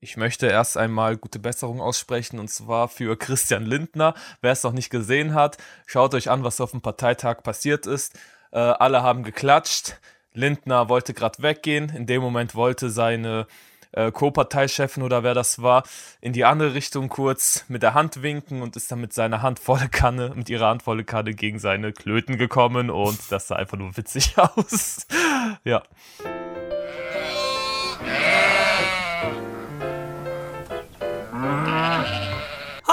Ich möchte erst einmal gute Besserung aussprechen und zwar für Christian Lindner. Wer es noch nicht gesehen hat, schaut euch an, was auf dem Parteitag passiert ist. Äh, alle haben geklatscht. Lindner wollte gerade weggehen. In dem Moment wollte seine äh, Co-Parteichefin oder wer das war, in die andere Richtung kurz mit der Hand winken und ist dann mit seiner Hand volle Kanne, mit ihrer Hand volle Kanne gegen seine Klöten gekommen und das sah einfach nur witzig aus. ja.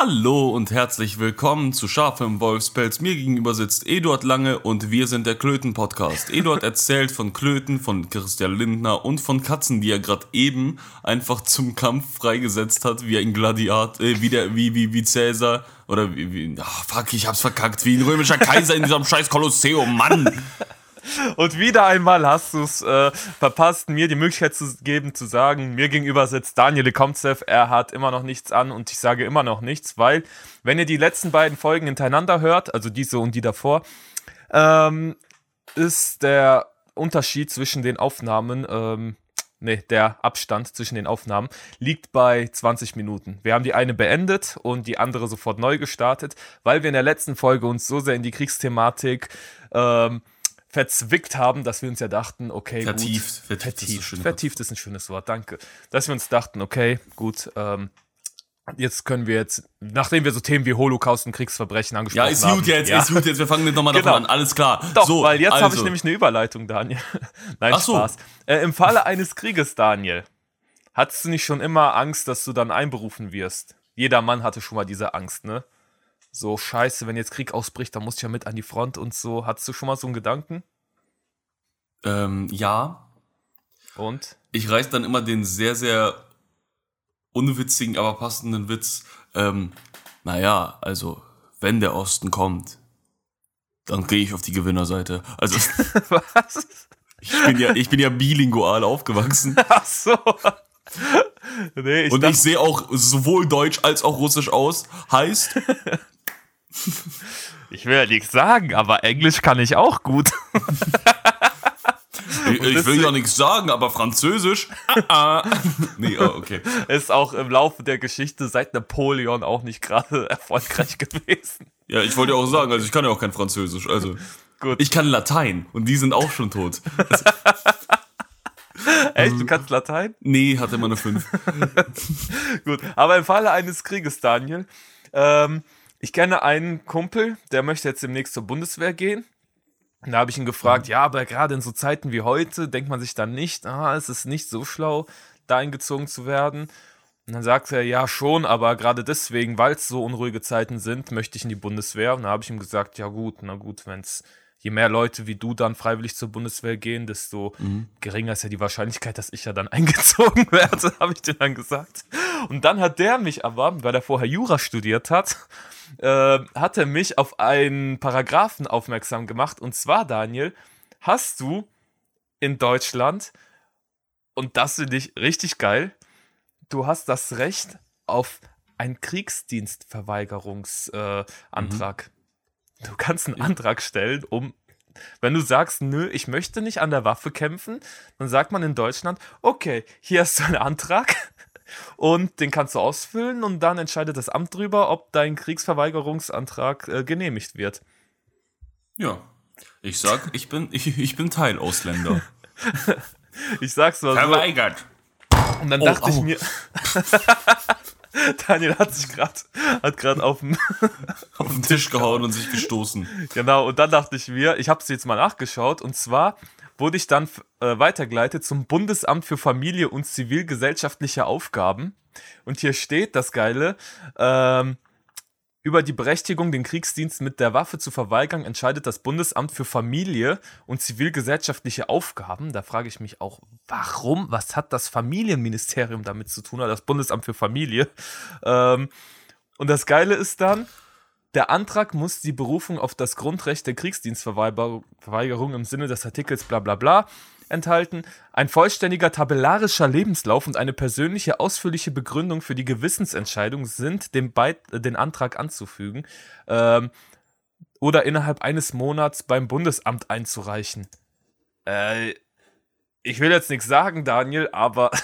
Hallo und herzlich willkommen zu Scharf im Wolfspelz. Mir gegenüber sitzt Eduard Lange und wir sind der Klöten-Podcast. Eduard erzählt von Klöten, von Christian Lindner und von Katzen, die er gerade eben einfach zum Kampf freigesetzt hat, wie ein Gladiat, äh, wie, der, wie, wie, wie Cäsar oder wie, wie ach, fuck, ich hab's verkackt, wie ein römischer Kaiser in diesem scheiß Kolosseum, Mann. Und wieder einmal hast du es äh, verpasst, mir die Möglichkeit zu geben, zu sagen, mir gegenüber sitzt Daniel Lekomtsev, er hat immer noch nichts an und ich sage immer noch nichts, weil, wenn ihr die letzten beiden Folgen hintereinander hört, also diese und die davor, ähm, ist der Unterschied zwischen den Aufnahmen, ähm, nee, der Abstand zwischen den Aufnahmen liegt bei 20 Minuten. Wir haben die eine beendet und die andere sofort neu gestartet, weil wir in der letzten Folge uns so sehr in die Kriegsthematik ähm, verzwickt haben, dass wir uns ja dachten, okay, vertieft, gut, vertieft, vertieft, ist, vertieft ist ein schönes Wort, danke. Dass wir uns dachten, okay, gut, ähm, jetzt können wir jetzt, nachdem wir so Themen wie Holocaust und Kriegsverbrechen angesprochen haben. Ja, ist haben, gut jetzt, ja. ist gut jetzt, wir fangen nicht nochmal genau. davon an, alles klar. Doch, so, weil jetzt also. habe ich nämlich eine Überleitung, Daniel. Nein, Ach Spaß. So. Äh, Im Falle eines Krieges, Daniel, hattest du nicht schon immer Angst, dass du dann einberufen wirst? Jeder Mann hatte schon mal diese Angst, ne? So scheiße, wenn jetzt Krieg ausbricht, dann muss ich ja mit an die Front und so. Hattest du schon mal so einen Gedanken? Ähm, ja. Und? Ich reiß dann immer den sehr, sehr unwitzigen, aber passenden Witz. Ähm, naja, also, wenn der Osten kommt, dann gehe ich auf die Gewinnerseite. Also. Was? Ich bin ja, ich bin ja bilingual aufgewachsen. Ach so. Nee, ich und ich sehe auch sowohl Deutsch als auch Russisch aus. Heißt, ich will ja nichts sagen, aber Englisch kann ich auch gut. ich, ich will ja nichts sagen, aber Französisch. Ah, ah. nee, oh, okay. Ist auch im Laufe der Geschichte seit Napoleon auch nicht gerade erfolgreich gewesen. Ja, ich wollte ja auch sagen, also ich kann ja auch kein Französisch. Also gut. Ich kann Latein und die sind auch schon tot. Also, Echt, du kannst Latein? Nee, hatte immer eine 5. Gut, aber im Falle eines Krieges, Daniel, ähm, ich kenne einen Kumpel, der möchte jetzt demnächst zur Bundeswehr gehen. Und da habe ich ihn gefragt, ja, aber gerade in so Zeiten wie heute denkt man sich dann nicht, ah, es ist nicht so schlau, da eingezogen zu werden. Und dann sagt er, ja schon, aber gerade deswegen, weil es so unruhige Zeiten sind, möchte ich in die Bundeswehr. Und da habe ich ihm gesagt, ja gut, na gut, wenn es je mehr Leute wie du dann freiwillig zur Bundeswehr gehen, desto mhm. geringer ist ja die Wahrscheinlichkeit, dass ich ja dann eingezogen werde, habe ich dir dann gesagt. Und dann hat der mich aber, weil er vorher Jura studiert hat, äh, hat er mich auf einen Paragraphen aufmerksam gemacht. Und zwar, Daniel, hast du in Deutschland, und das finde ich richtig geil, du hast das Recht auf einen Kriegsdienstverweigerungsantrag. Mhm. Du kannst einen Antrag stellen, um wenn du sagst, nö, ich möchte nicht an der Waffe kämpfen, dann sagt man in Deutschland, okay, hier hast du einen Antrag und den kannst du ausfüllen und dann entscheidet das Amt drüber, ob dein Kriegsverweigerungsantrag äh, genehmigt wird. Ja, ich sag, ich bin, ich, ich bin Teilausländer. ich sag's mal Verweigert. so. Verweigert. Und dann oh, dachte oh. ich mir. Daniel hat sich gerade hat gerade auf den auf den Tisch gehauen und sich gestoßen. Genau, und dann dachte ich mir, ich habe es jetzt mal nachgeschaut und zwar wurde ich dann äh, weitergeleitet zum Bundesamt für Familie und zivilgesellschaftliche Aufgaben und hier steht das geile ähm, über die Berechtigung, den Kriegsdienst mit der Waffe zu verweigern, entscheidet das Bundesamt für Familie und zivilgesellschaftliche Aufgaben. Da frage ich mich auch, warum? Was hat das Familienministerium damit zu tun, oder das Bundesamt für Familie? Ähm, und das Geile ist dann, der Antrag muss die Berufung auf das Grundrecht der Kriegsdienstverweigerung im Sinne des Artikels bla bla bla enthalten, ein vollständiger tabellarischer Lebenslauf und eine persönliche ausführliche Begründung für die Gewissensentscheidung sind dem Beit den Antrag anzufügen ähm, oder innerhalb eines Monats beim Bundesamt einzureichen. Äh, ich will jetzt nichts sagen, Daniel, aber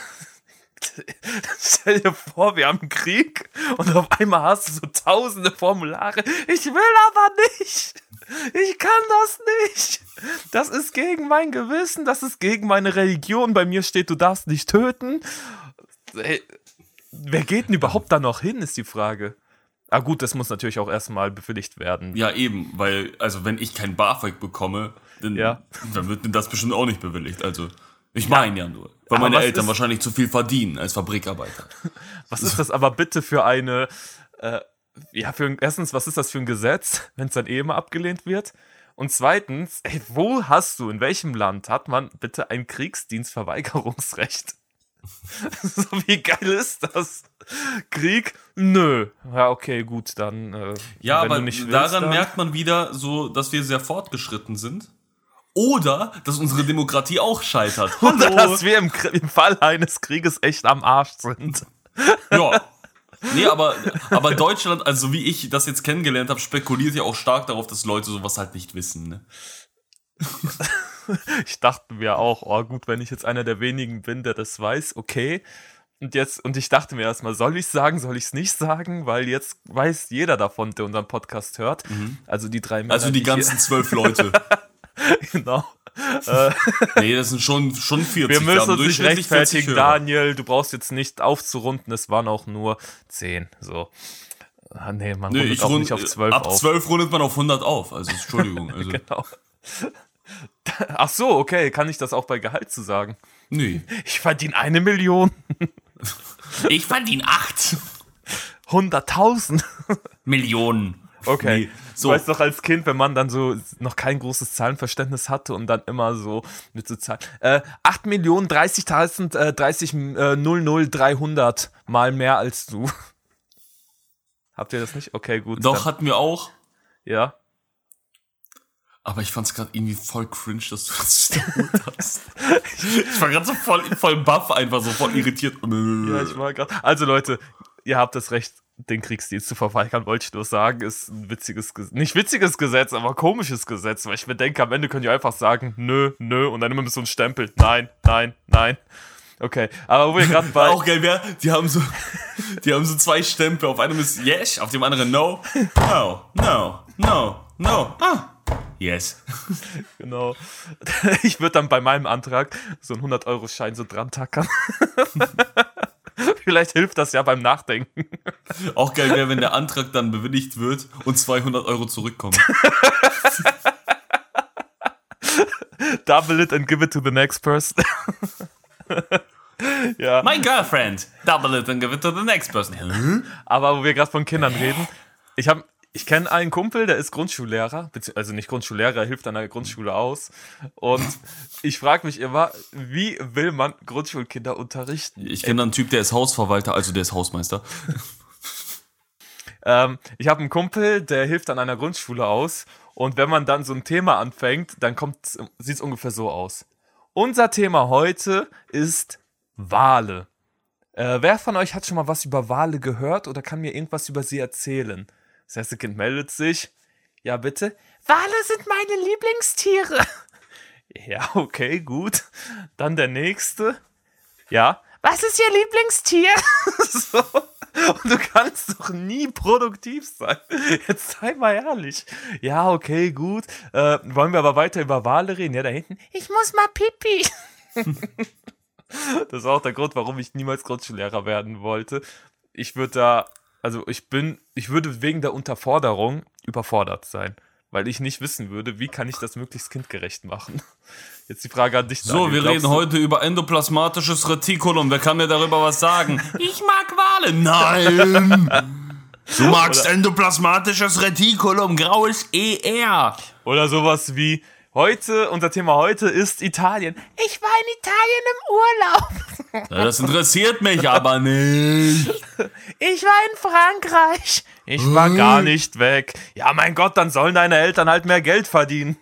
Stell dir vor, wir haben einen Krieg und auf einmal hast du so tausende Formulare. Ich will aber nicht. Ich kann das nicht. Das ist gegen mein Gewissen, das ist gegen meine Religion. Bei mir steht, du darfst nicht töten. Ey, wer geht denn überhaupt da noch hin, ist die Frage. Ah gut, das muss natürlich auch erstmal bewilligt werden. Ja, eben, weil, also wenn ich kein BAföG bekomme, dann, Ja. dann wird das bestimmt auch nicht bewilligt. Also, ich meine ja nur. Weil Aber meine Eltern ist- wahrscheinlich zu viel verdienen als Fabrikarbeiter. Was ist das aber bitte für eine, äh, ja, für ein, erstens, was ist das für ein Gesetz, wenn es dann eh immer abgelehnt wird? Und zweitens, ey, wo hast du, in welchem Land hat man bitte ein Kriegsdienstverweigerungsrecht? so, wie geil ist das? Krieg? Nö. Ja, okay, gut, dann. Äh, Ja, aber willst, daran dann- merkt man wieder so, dass wir sehr fortgeschritten sind. Oder, dass unsere Demokratie auch scheitert. Oder dass wir im, im Fall eines Krieges echt am Arsch sind. Ja. Nee, aber, aber Deutschland, also wie ich das jetzt kennengelernt habe, spekuliert ja auch stark darauf, dass Leute sowas halt nicht wissen. Ne? Ich dachte mir auch, oh gut, wenn ich jetzt einer der wenigen bin, der das weiß, okay. Und jetzt, und ich dachte mir erstmal, soll ich sagen, soll ich es nicht sagen? Weil jetzt weiß jeder davon, der unseren Podcast hört. Also die drei Männer. Also die ganzen zwölf Leute. genau. Nee, das sind schon, schon 40. Wir müssen uns nicht durchschnittlich 40 rechtfertigen. Daniel. Du brauchst jetzt nicht aufzurunden, es waren auch nur zehn. So. Ah, nee, man Nee, rundet ich auch rund, nicht auf zwölf ab auf. 12 rundet man auf 100 auf. Also, Entschuldigung. Also, Genau. Ach so, okay. Kann ich das auch bei Gehalt zu sagen? nee. Ich verdiene eine Million. Ich verdiene 8 Hunderttausend. Millionen. Okay. Nee, So. weißt doch als Kind, wenn man dann so noch kein großes Zahlenverständnis hatte und dann immer so mit so Zahlen. Äh, 8 Millionen 30.000, äh, 30 äh, 00 300 mal mehr als du. Habt ihr das nicht? Okay, gut. Doch, dann, hatten wir auch. ja. Aber ich fand es gerade irgendwie voll cringe, dass du das wiederholt hast. ich war gerade so voll, voll baff, einfach so voll irritiert. Ja, ich war gerade. Also Leute, ihr habt das Recht, den Kriegsdienst zu verweigern, wollte ich nur sagen. Ist ein witziges, Ges- nicht witziges Gesetz, aber komisches Gesetz, weil ich mir denke, am Ende könnt ihr einfach sagen, nö, nö, und dann immer mit so einem Stempel, nein, nein, nein. Okay, aber wo wir gerade bei. auch geil wäre, die haben so, die haben so zwei Stempel. Auf einem ist Yes, auf dem anderen No. No, no, no, no. Ah. Yes. Genau. Ich würde dann bei meinem Antrag so einen 100-Euro-Schein so dran tackern. Vielleicht hilft das ja beim Nachdenken. Auch geil wäre, wenn der Antrag dann bewilligt wird und 200 Euro zurückkommen. Double it and give it to the next person. ja, My girlfriend. Double it and give it to the next person. aber wo wir gerade von Kindern reden, ich habe ich kenne einen Kumpel, der ist Grundschullehrer, also nicht Grundschullehrer, er hilft an der Grundschule aus. Und ich frage mich immer, wie will man Grundschulkinder unterrichten? Ich kenne einen Typ, der ist Hausverwalter, also der ist Hausmeister. Ähm, ich habe einen Kumpel, der hilft an einer Grundschule aus. Und wenn man dann so ein Thema anfängt, dann sieht es ungefähr so aus. Unser Thema heute ist Wale. Äh, wer von euch hat schon mal was über Wale gehört oder kann mir irgendwas über sie erzählen? Das erste Kind meldet sich. Ja, bitte. Wale sind meine Lieblingstiere. Ja, okay, gut. Dann der nächste. Ja. Was ist Ihr Lieblingstier? so. Und du kannst doch nie produktiv sein. Jetzt sei mal ehrlich. Ja, okay, gut. Äh, wollen wir aber weiter über Wale reden? Ja, da hinten. Ich muss mal pipi. das ist auch der Grund, warum ich niemals Grundschullehrer werden wollte. Ich würde da, also ich bin, ich würde wegen der Unterforderung überfordert sein. Weil ich nicht wissen würde, wie kann ich das möglichst kindgerecht machen. Jetzt die Frage an dich. So, Daniel. wir Glaubst reden du- heute über endoplasmatisches Retikulum. Wer kann mir darüber was sagen? Ich mag Wale. Nein. Du magst endoplasmatisches Retikulum, graues ER. Oder sowas wie, heute, unser Thema heute ist Italien. Ich war in Italien im Urlaub. Das interessiert mich aber nicht. Ich war in Frankreich. Ich war gar nicht weg. Ja, mein Gott, dann sollen deine Eltern halt mehr Geld verdienen.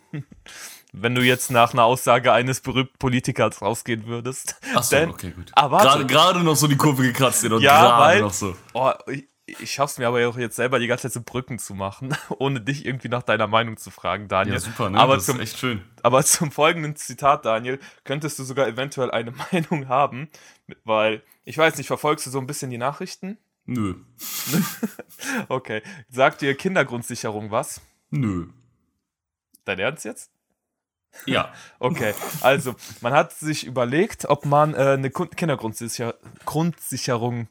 Wenn du jetzt nach einer Aussage eines berühmten Politikers rausgehen würdest. Achso, Denn- okay, gut. Ah, warte. Gerade, gerade noch so die Kurve gekratzt, und Ja, gerade weil. noch so. Oh, ich, schaff's mir aber auch jetzt selber die ganze Zeit so Brücken zu machen, ohne dich irgendwie nach deiner Meinung zu fragen, Daniel. Ja, super, ne? Aber das zum, ist echt schön. Aber zum folgenden Zitat, Daniel, könntest du sogar eventuell eine Meinung haben, weil Ich weiß nicht, verfolgst du so ein bisschen die Nachrichten? Nö. okay. Sagt dir Kindergrundsicherung was? Nö. Dein Ernst jetzt? Ja. Okay, also man hat sich überlegt, ob man äh, eine Kindergrundsicherung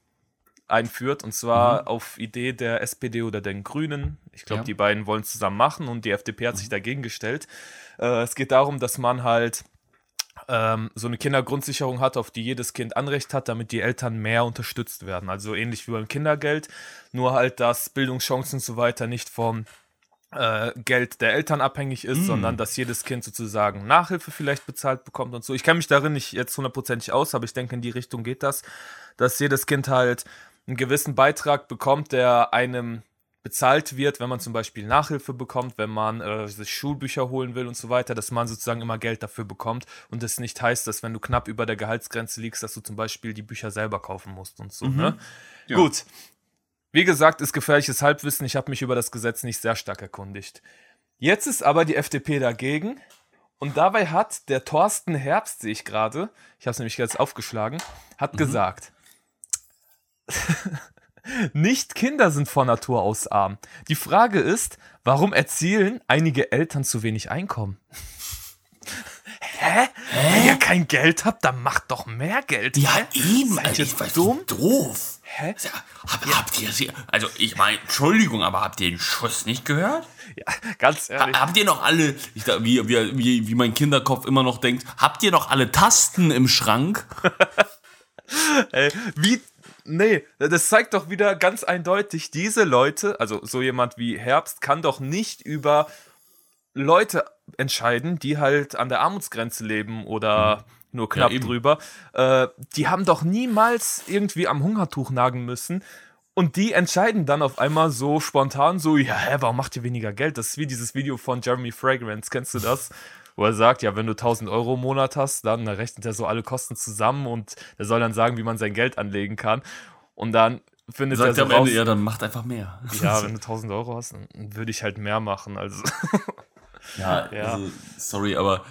einführt und zwar mhm. auf Idee der SPD oder den Grünen. Ich glaube, ja. die beiden wollen es zusammen machen und die FDP hat mhm. sich dagegen gestellt. Äh, es geht darum, dass man halt ähm, so eine Kindergrundsicherung hat, auf die jedes Kind Anrecht hat, damit die Eltern mehr unterstützt werden. Also ähnlich wie beim Kindergeld, nur halt, dass Bildungschancen und so weiter nicht vom äh, Geld der Eltern abhängig ist, mm. sondern dass jedes Kind sozusagen Nachhilfe vielleicht bezahlt bekommt und so. Ich kenne mich darin nicht jetzt hundertprozentig aus, aber ich denke, in die Richtung geht das, dass jedes Kind halt einen gewissen Beitrag bekommt, der einem bezahlt wird, wenn man zum Beispiel Nachhilfe bekommt, wenn man äh, sich Schulbücher holen will und so weiter, dass man sozusagen immer Geld dafür bekommt und es nicht heißt, dass wenn du knapp über der Gehaltsgrenze liegst, dass du zum Beispiel die Bücher selber kaufen musst und so. Mhm. Ne? Ja. Gut. Wie gesagt, ist gefährliches Halbwissen. Ich habe mich über das Gesetz nicht sehr stark erkundigt. Jetzt ist aber die FDP dagegen. Und dabei hat der Thorsten Herbst, sehe ich gerade, ich habe es nämlich jetzt aufgeschlagen, hat mhm. gesagt, nicht Kinder sind von Natur aus arm. Die Frage ist, warum erzielen einige Eltern zu wenig Einkommen? Hä? Hä? Wenn ihr kein Geld habt, dann macht doch mehr Geld. Ja, hä? eben. Seid also, ich weiß, dumm? Doof. Hä? Hab, ja. Habt ihr sie, also ich meine, Entschuldigung, aber habt ihr den Schuss nicht gehört? Ja, ganz ehrlich. Ha, habt ihr noch alle, ich, wie, wie, wie, wie mein Kinderkopf immer noch denkt, habt ihr noch alle Tasten im Schrank? Ey, wie Nee, das zeigt doch wieder ganz eindeutig, diese Leute, also so jemand wie Herbst, kann doch nicht über Leute entscheiden, die halt an der Armutsgrenze leben oder mhm. nur knapp ja, drüber. Äh, die haben doch niemals irgendwie am Hungertuch nagen müssen. Und die entscheiden dann auf einmal so spontan so, ja, hä, warum macht ihr weniger Geld? Das ist wie dieses Video von Jeremy Fragrance, kennst du das? Wo er sagt, ja, wenn du 1000 Euro im Monat hast, dann rechnet er so alle Kosten zusammen und er soll dann sagen, wie man sein Geld anlegen kann. Und dann findet Sagt er so am Ende, ja, dann macht einfach mehr. Ja, wenn du 1000 Euro hast, dann würde ich halt mehr machen. Also. ja, ja. Also, sorry, aber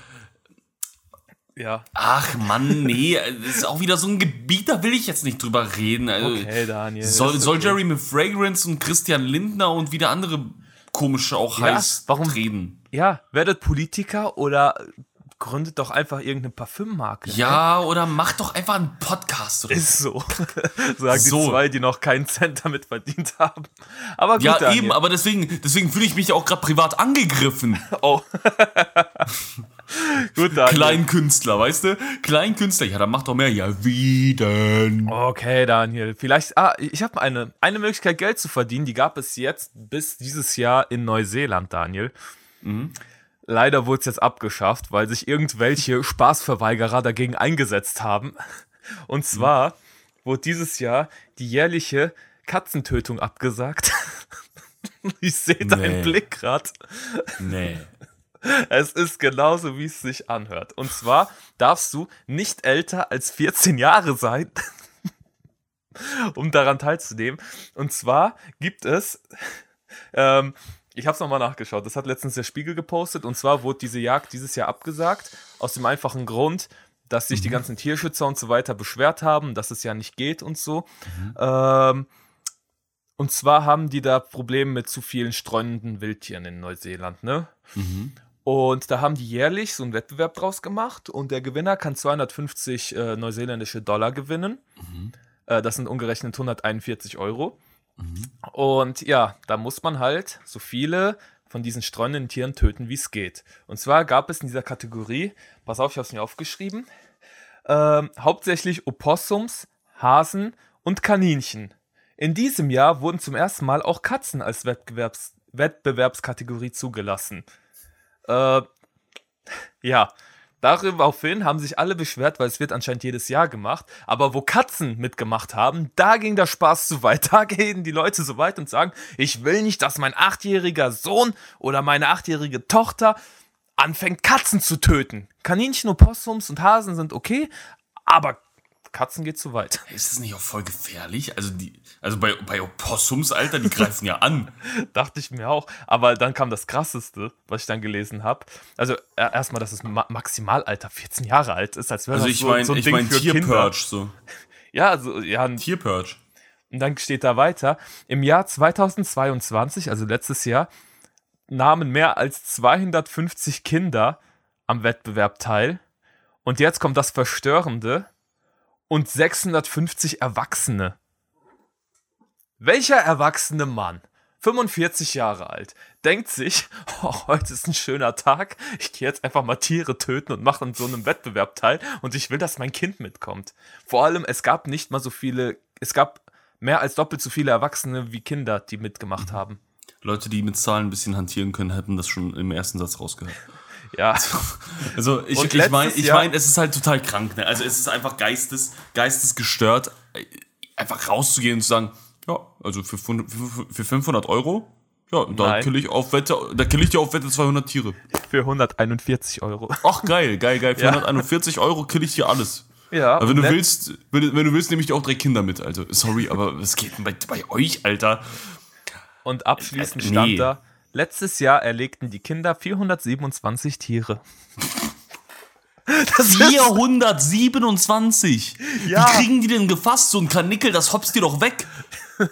ja. Ach Mann, nee, das ist auch wieder so ein Gebiet, da will ich jetzt nicht drüber reden. Also, okay, Daniel. Soll, okay. soll Jeremy Fragrance und Christian Lindner und wieder andere komische auch ja, heiß warum, reden? Ja, werdet Politiker oder gründet doch einfach irgendeine Parfümmarke. Ja, ne? oder macht doch einfach einen Podcast. Oder Ist so. Sagen so. die zwei, die noch keinen Cent damit verdient haben. Aber gut, Ja, Daniel. eben, aber deswegen, deswegen fühle ich mich auch gerade privat angegriffen. Oh. Gut, Daniel. Kleinkünstler, weißt du? Kleinkünstler, ja, dann mach doch mehr. Ja, wie denn? Okay, Daniel. Vielleicht, ah, ich habe eine, eine Möglichkeit, Geld zu verdienen, die gab es jetzt bis dieses Jahr in Neuseeland, Daniel. Mhm. Leider wurde es jetzt abgeschafft, weil sich irgendwelche Spaßverweigerer dagegen eingesetzt haben. Und zwar wurde dieses Jahr die jährliche Katzentötung abgesagt. ich sehe nee. deinen Blick gerade. Nee. Es ist genauso, wie es sich anhört. Und zwar darfst du nicht älter als 14 Jahre sein, um daran teilzunehmen. Und zwar gibt es ähm, ich habe es nochmal nachgeschaut. Das hat letztens der Spiegel gepostet. Und zwar wurde diese Jagd dieses Jahr abgesagt. Aus dem einfachen Grund, dass sich mhm. die ganzen Tierschützer und so weiter beschwert haben, dass es ja nicht geht und so. Mhm. Ähm, und zwar haben die da Probleme mit zu vielen streunenden Wildtieren in Neuseeland, ne? Mhm. Und da haben die jährlich so einen Wettbewerb draus gemacht und der Gewinner kann 250 äh, neuseeländische Dollar gewinnen. Mhm. Äh, das sind umgerechnet 141 Euro. Und ja, da muss man halt so viele von diesen streunenden Tieren töten, wie es geht. Und zwar gab es in dieser Kategorie, pass auf, ich habe es mir aufgeschrieben, ähm, hauptsächlich Opossums, Hasen und Kaninchen. In diesem Jahr wurden zum ersten Mal auch Katzen als Wettbewerbs Wettbewerbskategorie zugelassen. Äh, ja, Daraufhin haben sich alle beschwert, weil es wird anscheinend jedes Jahr gemacht. Aber wo Katzen mitgemacht haben, da ging der Spaß zu weit. Da gehen die Leute so weit und sagen, ich will nicht, dass mein achtjähriger Sohn oder meine achtjährige Tochter anfängt, Katzen zu töten. Kaninchen, Opossums und Hasen sind okay, aber Katzen geht zu weit. Ist das nicht auch voll gefährlich? Also, die, also bei, bei Opossums, Alter, die greifen ja an. Dachte ich mir auch. Aber dann kam das Krasseste, was ich dann gelesen habe. Also erstmal, dass das Ma Maximalalter 14 Jahre alt ist, als wäre also das ich so, mein, so ein ich Ding mein für Tierpurge so. Ja, also, ja. ein- Tierpurge. Und dann steht da weiter, im Jahr 2022, also letztes Jahr, nahmen mehr als 250 Kinder am Wettbewerb teil. Und jetzt kommt das Verstörende und 650 Erwachsene. Welcher erwachsene Mann, 45 Jahre alt, denkt sich, oh, heute ist ein schöner Tag, ich gehe jetzt einfach mal Tiere töten und mache an so einem Wettbewerb teil und ich will, dass mein Kind mitkommt. Vor allem, es gab nicht mal so viele, es gab mehr als doppelt so viele Erwachsene wie Kinder, die mitgemacht haben. Leute, die mit Zahlen ein bisschen hantieren können, hätten das schon im ersten Satz rausgehört. Ja, Also ich, ich meine, ich mein, es ist halt total krank. Ne? Also es ist einfach geistes, geistesgestört, äh, einfach rauszugehen und zu sagen, ja, also für, für, für 500 Euro, ja, da kill ich auf Wette, da kill ich dir auf Wette 200 Tiere. für 141 Euro. Ach geil, geil, geil. Für Ja. 141 Euro kill ich dir alles. Ja, Aber wenn du willst, wenn, wenn du willst, nehme ich dir auch drei Kinder mit. Also sorry, aber was geht denn bei, bei euch, Alter? Und abschließend Äh, stand nee. da, letztes Jahr erlegten die Kinder 427 Tiere. Das ist, 427. Ja. Wie kriegen die denn gefasst? So ein Kanickel, das hoppst dir doch weg.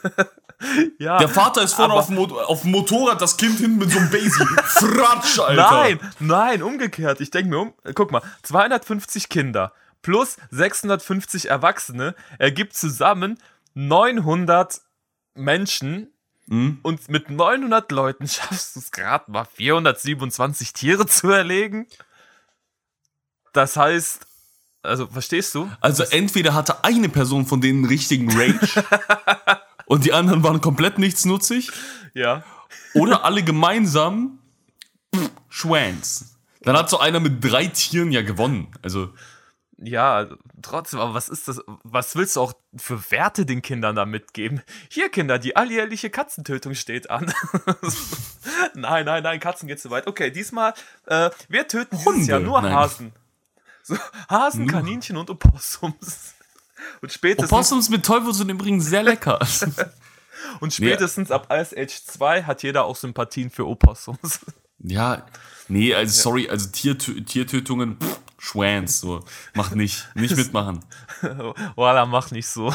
ja. Der Vater ist vorne auf dem, auf dem Motorrad, das Kind hinten mit so einem Basie. Fratsch, Alter. Nein, nein, umgekehrt. Ich denke mir um, guck mal, 250 Kinder plus 650 Erwachsene ergibt zusammen 900 Menschen. Mhm. Und mit 900 Leuten schaffst du es gerade mal 427 Tiere zu erlegen. Das heißt, also verstehst du? Also entweder hatte eine Person von denen einen richtigen Rage und die anderen waren komplett nichtsnutzig Ja. oder alle gemeinsam Schwanz. Dann hat so einer mit drei Tieren ja gewonnen. Also Ja, trotzdem, aber was ist das? Was willst du auch für Werte den Kindern da mitgeben? Hier, Kinder, die alljährliche Katzentötung steht an. nein, nein, nein, Katzen geht zu weit. Okay, diesmal, äh, wir töten dieses Hunde. Jahr nur Nein. Hasen. So, Hasen, Kaninchen und Opossums. Und spätestens, Opossums mit Teufel sind übrigens sehr lecker. und spätestens ab Ice Age 2 hat jeder auch Sympathien für Opossums. Ja, nee, also sorry, also Tiertö Tiertötungen, pff, Schwanz, so. Macht nicht. Nicht mitmachen. Voila, mach nicht so.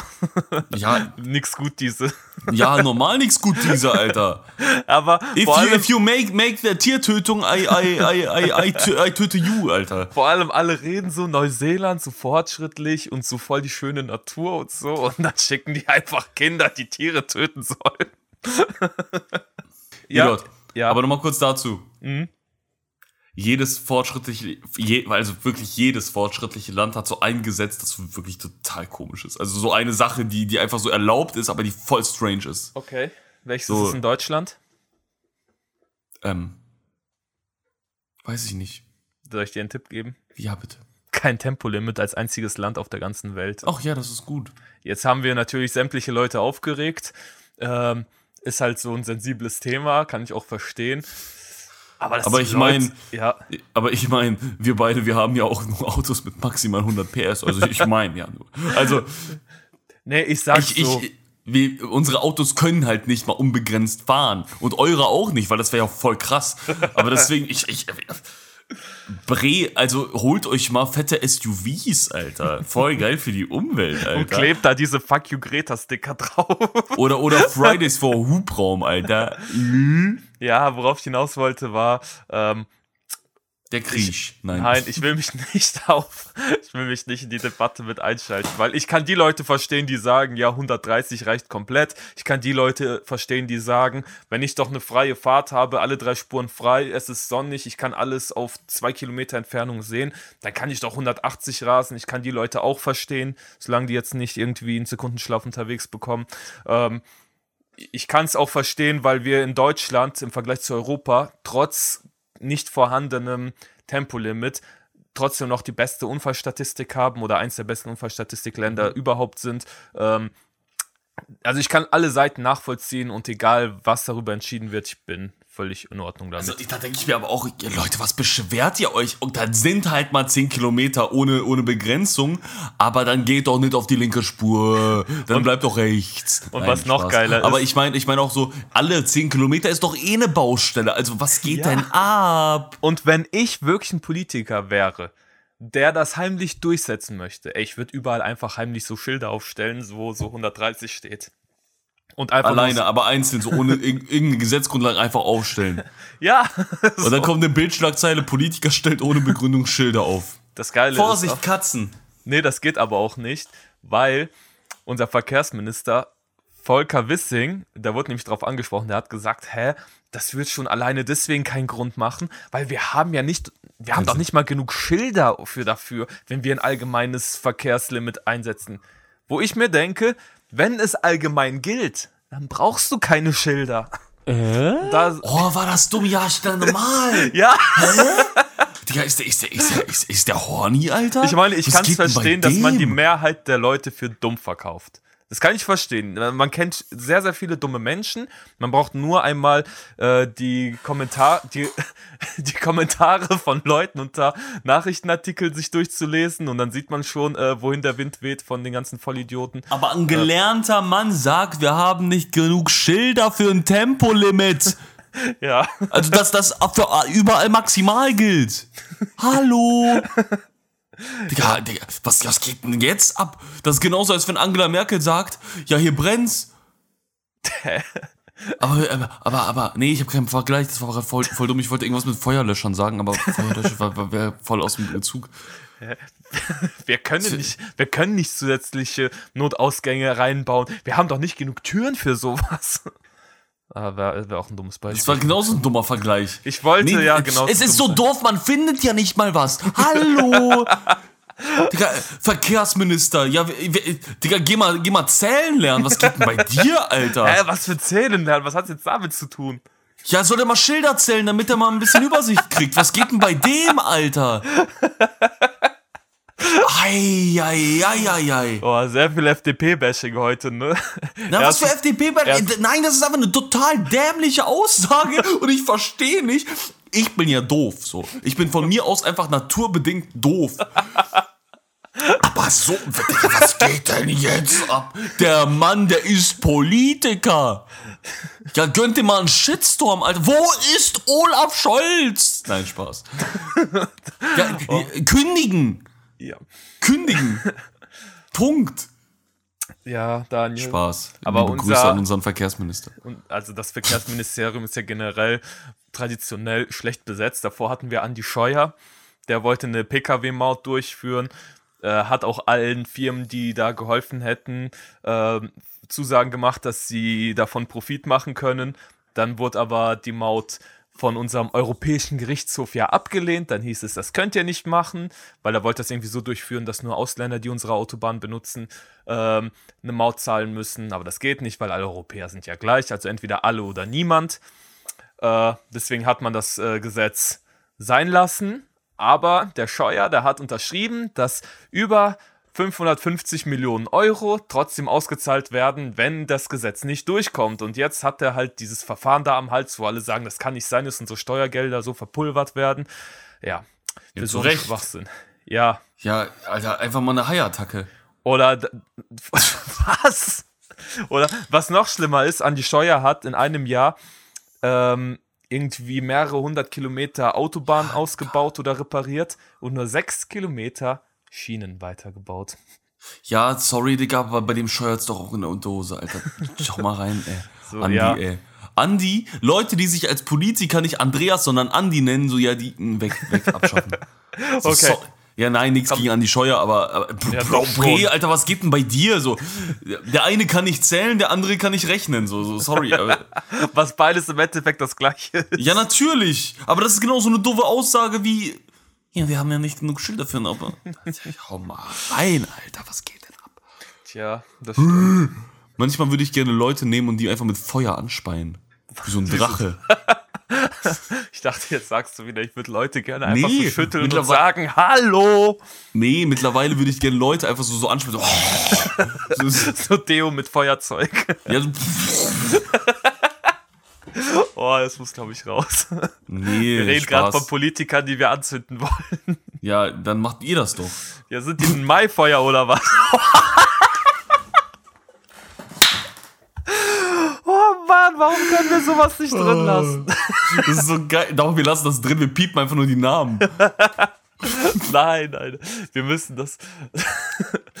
Ja, Nix gut, diese. ja, normal nichts gut, dieser, Alter. Aber If vor you, allem, if you make, make the Tiertötung, I, I, I, I, I, tö- I töte you, Alter. Vor allem alle reden so Neuseeland, so fortschrittlich und so voll die schöne Natur und so. Und dann schicken die einfach Kinder, die Tiere töten sollen. Ja, ja. Aber nochmal kurz dazu. Jedes fortschrittliche, je, also wirklich jedes fortschrittliche Land hat so ein Gesetz, das wirklich total komisch ist. Also so eine Sache, die, die einfach so erlaubt ist, aber die voll strange ist. okay. Welches So. ist in Deutschland? Ähm, weiß ich nicht. Soll ich dir einen Tipp geben? Ja, bitte. Kein Tempolimit als einziges Land auf der ganzen Welt. Ach ja, das ist gut. Jetzt haben wir natürlich sämtliche Leute aufgeregt. Ähm, ist halt so ein sensibles Thema, kann ich auch verstehen. Aber, Aber ich Leute- mein- ja, Aber ich meine, wir beide, wir haben ja auch nur Autos mit maximal 100 PS. Also ich meine ja nur. Also nee, ich sag ich, so. ich, wir, unsere Autos können halt nicht mal unbegrenzt fahren. Und eure auch nicht, weil das wäre ja voll krass. Aber deswegen, ich, ich, Bre, also holt euch mal fette SUVs, Alter. Voll geil für die Umwelt, und Alter. klebt da diese Fuck you Greta-Sticker drauf. Oder, oder Fridays for Hubraum, Alter. ja, worauf ich hinaus wollte, war, ähm, Der Krieg. Nein. Nein, ich will mich nicht auf, ich will mich nicht in die Debatte mit einschalten, weil ich kann die Leute verstehen, die sagen, ja, 130 reicht komplett. Ich kann die Leute verstehen, die sagen, wenn ich doch eine freie Fahrt habe, alle drei Spuren frei, es ist sonnig, ich kann alles auf zwei Kilometer Entfernung sehen, dann kann ich doch 180 rasen. Ich kann die Leute auch verstehen, solange die jetzt nicht irgendwie einen Sekundenschlaf unterwegs bekommen. Ähm, ich kann es auch verstehen, weil wir in Deutschland im Vergleich zu Europa trotz nicht vorhandenem Tempolimit trotzdem noch die beste Unfallstatistik haben oder eins der besten Unfallstatistikländer überhaupt sind. Ähm, also ich kann alle Seiten nachvollziehen und egal, was darüber entschieden wird, ich bin völlig in Ordnung damit. Also, da denke ich mir aber auch, Leute, was beschwert ihr euch? Und dann sind halt mal 10 Kilometer ohne, ohne Begrenzung, aber dann geht doch nicht auf die linke Spur, dann bleibt doch rechts. und was noch geiler ist- Aber ich meine ich meine auch so, alle 10 Kilometer ist doch eh eine Baustelle. Also was geht Ja. denn ab? Und wenn ich wirklich ein Politiker wäre, der das heimlich durchsetzen möchte. Ey, ich würde überall einfach heimlich so Schilder aufstellen, wo so 130 steht. Und einfach Alleine, aber einzeln, so ohne irgendeine Gesetzgrundlage einfach aufstellen. Ja. so. Und dann kommt eine Bildschlagzeile, Politiker stellt ohne Begründung Schilder auf. Das Geile Vorsicht, ist auch, Katzen. Nee, das geht aber auch nicht, weil unser Verkehrsminister Volker Wissing, da wurde nämlich darauf angesprochen, der hat gesagt, hä, das wird schon alleine deswegen keinen Grund machen, weil wir haben ja nicht, wir haben doch nicht mal genug Schilder für dafür, wenn wir ein allgemeines Verkehrslimit einsetzen. Wo ich mir denke, wenn es allgemein gilt, dann brauchst du keine Schilder. Äh? Da, oh, war das dumm? Ja, ist normal. ja. Hä? Digga, ist der, ist, der, ist, der, ist, ist der horny, Alter? Ich meine, ich kann es verstehen, dass man die Mehrheit der Leute für dumm verkauft. Das kann ich verstehen. Man kennt sehr, sehr viele dumme Menschen. Man braucht nur einmal äh, die, Kommentar die, die Kommentare von Leuten unter Nachrichtenartikeln sich durchzulesen und dann sieht man schon, äh, wohin der Wind weht von den ganzen Vollidioten. Aber ein gelernter äh, Mann sagt, wir haben nicht genug Schilder für ein Tempolimit. ja. Also, dass das für überall maximal gilt. Hallo. Digga, Digga, was, was geht denn jetzt ab? Das ist genauso, als wenn Angela Merkel sagt, ja, hier brennt's. aber, aber, aber, aber, nee, ich habe keinen Vergleich, das war voll, voll dumm. Ich wollte irgendwas mit Feuerlöschern sagen, aber Feuerlöscher war, wäre voll aus dem Bezug. Wir können, nicht, wir können nicht zusätzliche Notausgänge reinbauen. Wir haben doch nicht genug Türen für sowas. Ah, wäre wär auch ein dummes Beispiel. Das war genauso ein dummer Vergleich. Ich wollte nee, ja genau. Es ist so doof, man findet ja nicht mal was. Hallo! Digga, Verkehrsminister, ja, Digga, geh mal, geh mal zählen lernen. Was geht denn bei dir, Alter? Hä, was für zählen lernen? Was hat jetzt damit zu tun? Ja, soll der mal Schilder zählen, damit er mal ein bisschen Übersicht kriegt. Was geht denn bei dem, Alter? Eieieiei. Oh, sehr viel FDP-Bashing heute, ne? Na, was für FDP-Bashing? Nein, das ist einfach eine total dämliche Aussage und ich verstehe nicht. Ich bin ja doof, so. Ich bin von mir aus einfach naturbedingt doof. Aber so, was geht denn jetzt ab? Der Mann, der ist Politiker. Ja, gönnt dir mal einen Shitstorm, Alter. Wo ist Olaf Scholz? Nein, Spaß. Ja, oh. Kündigen. Ja. Kündigen. Punkt. Ja, Daniel. Spaß. Aber Liebe unser, Grüße an unseren Verkehrsminister. also das Verkehrsministerium ist ja generell traditionell schlecht besetzt. Davor hatten wir Andi Scheuer, der wollte eine Pkw-Maut durchführen, äh, hat auch allen Firmen, die da geholfen hätten, äh, Zusagen gemacht, dass sie davon Profit machen können. Dann wurde aber die Maut von unserem Europäischen Gerichtshof ja abgelehnt. Dann hieß es, das könnt ihr nicht machen, weil er wollte das irgendwie so durchführen, dass nur Ausländer, die unsere Autobahn benutzen, ähm, eine Maut zahlen müssen. Aber das geht nicht, weil alle Europäer sind ja gleich. Also entweder alle oder niemand. Äh, deswegen hat man das äh, Gesetz sein lassen. Aber der Scheuer, der hat unterschrieben, dass über 550 Millionen Euro trotzdem ausgezahlt werden, wenn das Gesetz nicht durchkommt. Und jetzt hat er halt dieses Verfahren da am Hals, wo alle sagen, das kann nicht sein, dass unsere Steuergelder so verpulvert werden. Ja, für so recht. Schwachsinn. Ja. Ja, Alter, einfach mal eine Haiattacke. Oder was? Oder was noch schlimmer ist, Andi Steuer hat in einem Jahr ähm, irgendwie mehrere hundert Kilometer Autobahn oh, ausgebaut Gott. oder repariert und nur sechs Kilometer Schienen weitergebaut. Ja, sorry, Digga, aber bei dem scheuert's doch auch in der Unterhose, Alter. Schau mal rein, ey. So, Andi, ja. ey. Andi, Leute, die sich als Politiker nicht Andreas, sondern Andi nennen, so ja, die weg, weg, abschaffen. So, okay. So, ja, nein, nichts gegen Andi Scheuer, aber, aber ja, Bre, Alter, was geht denn bei dir? So, der eine kann nicht zählen, der andere kann nicht rechnen. So, so sorry. Was beides im Endeffekt das gleiche ist. Ja, natürlich. Aber das ist genau so eine doofe Aussage wie, ja, wir haben ja nicht genug Schilder für aber. Hau mal rein, Alter, was geht denn ab? Tja, das stimmt. Manchmal würde ich gerne Leute nehmen und die einfach mit Feuer anspeien. Wie so ein Drache. ich dachte, jetzt sagst du wieder, ich würde Leute gerne einfach nee, so schütteln und sagen, hallo. Nee, mittlerweile würde ich gerne Leute einfach so, so ansprechen. So, so Deo mit Feuerzeug. Ja, so Oh, das muss, glaube ich, raus. Nee, Wir reden gerade von Politikern, die wir anzünden wollen. Ja, dann macht ihr das doch. Ja, sind die ein Maifeuer oder was? oh Mann, warum können wir sowas nicht drin lassen? Das ist so geil. Doch, wir lassen das drin, wir piepen einfach nur die Namen. nein, nein. Wir müssen das.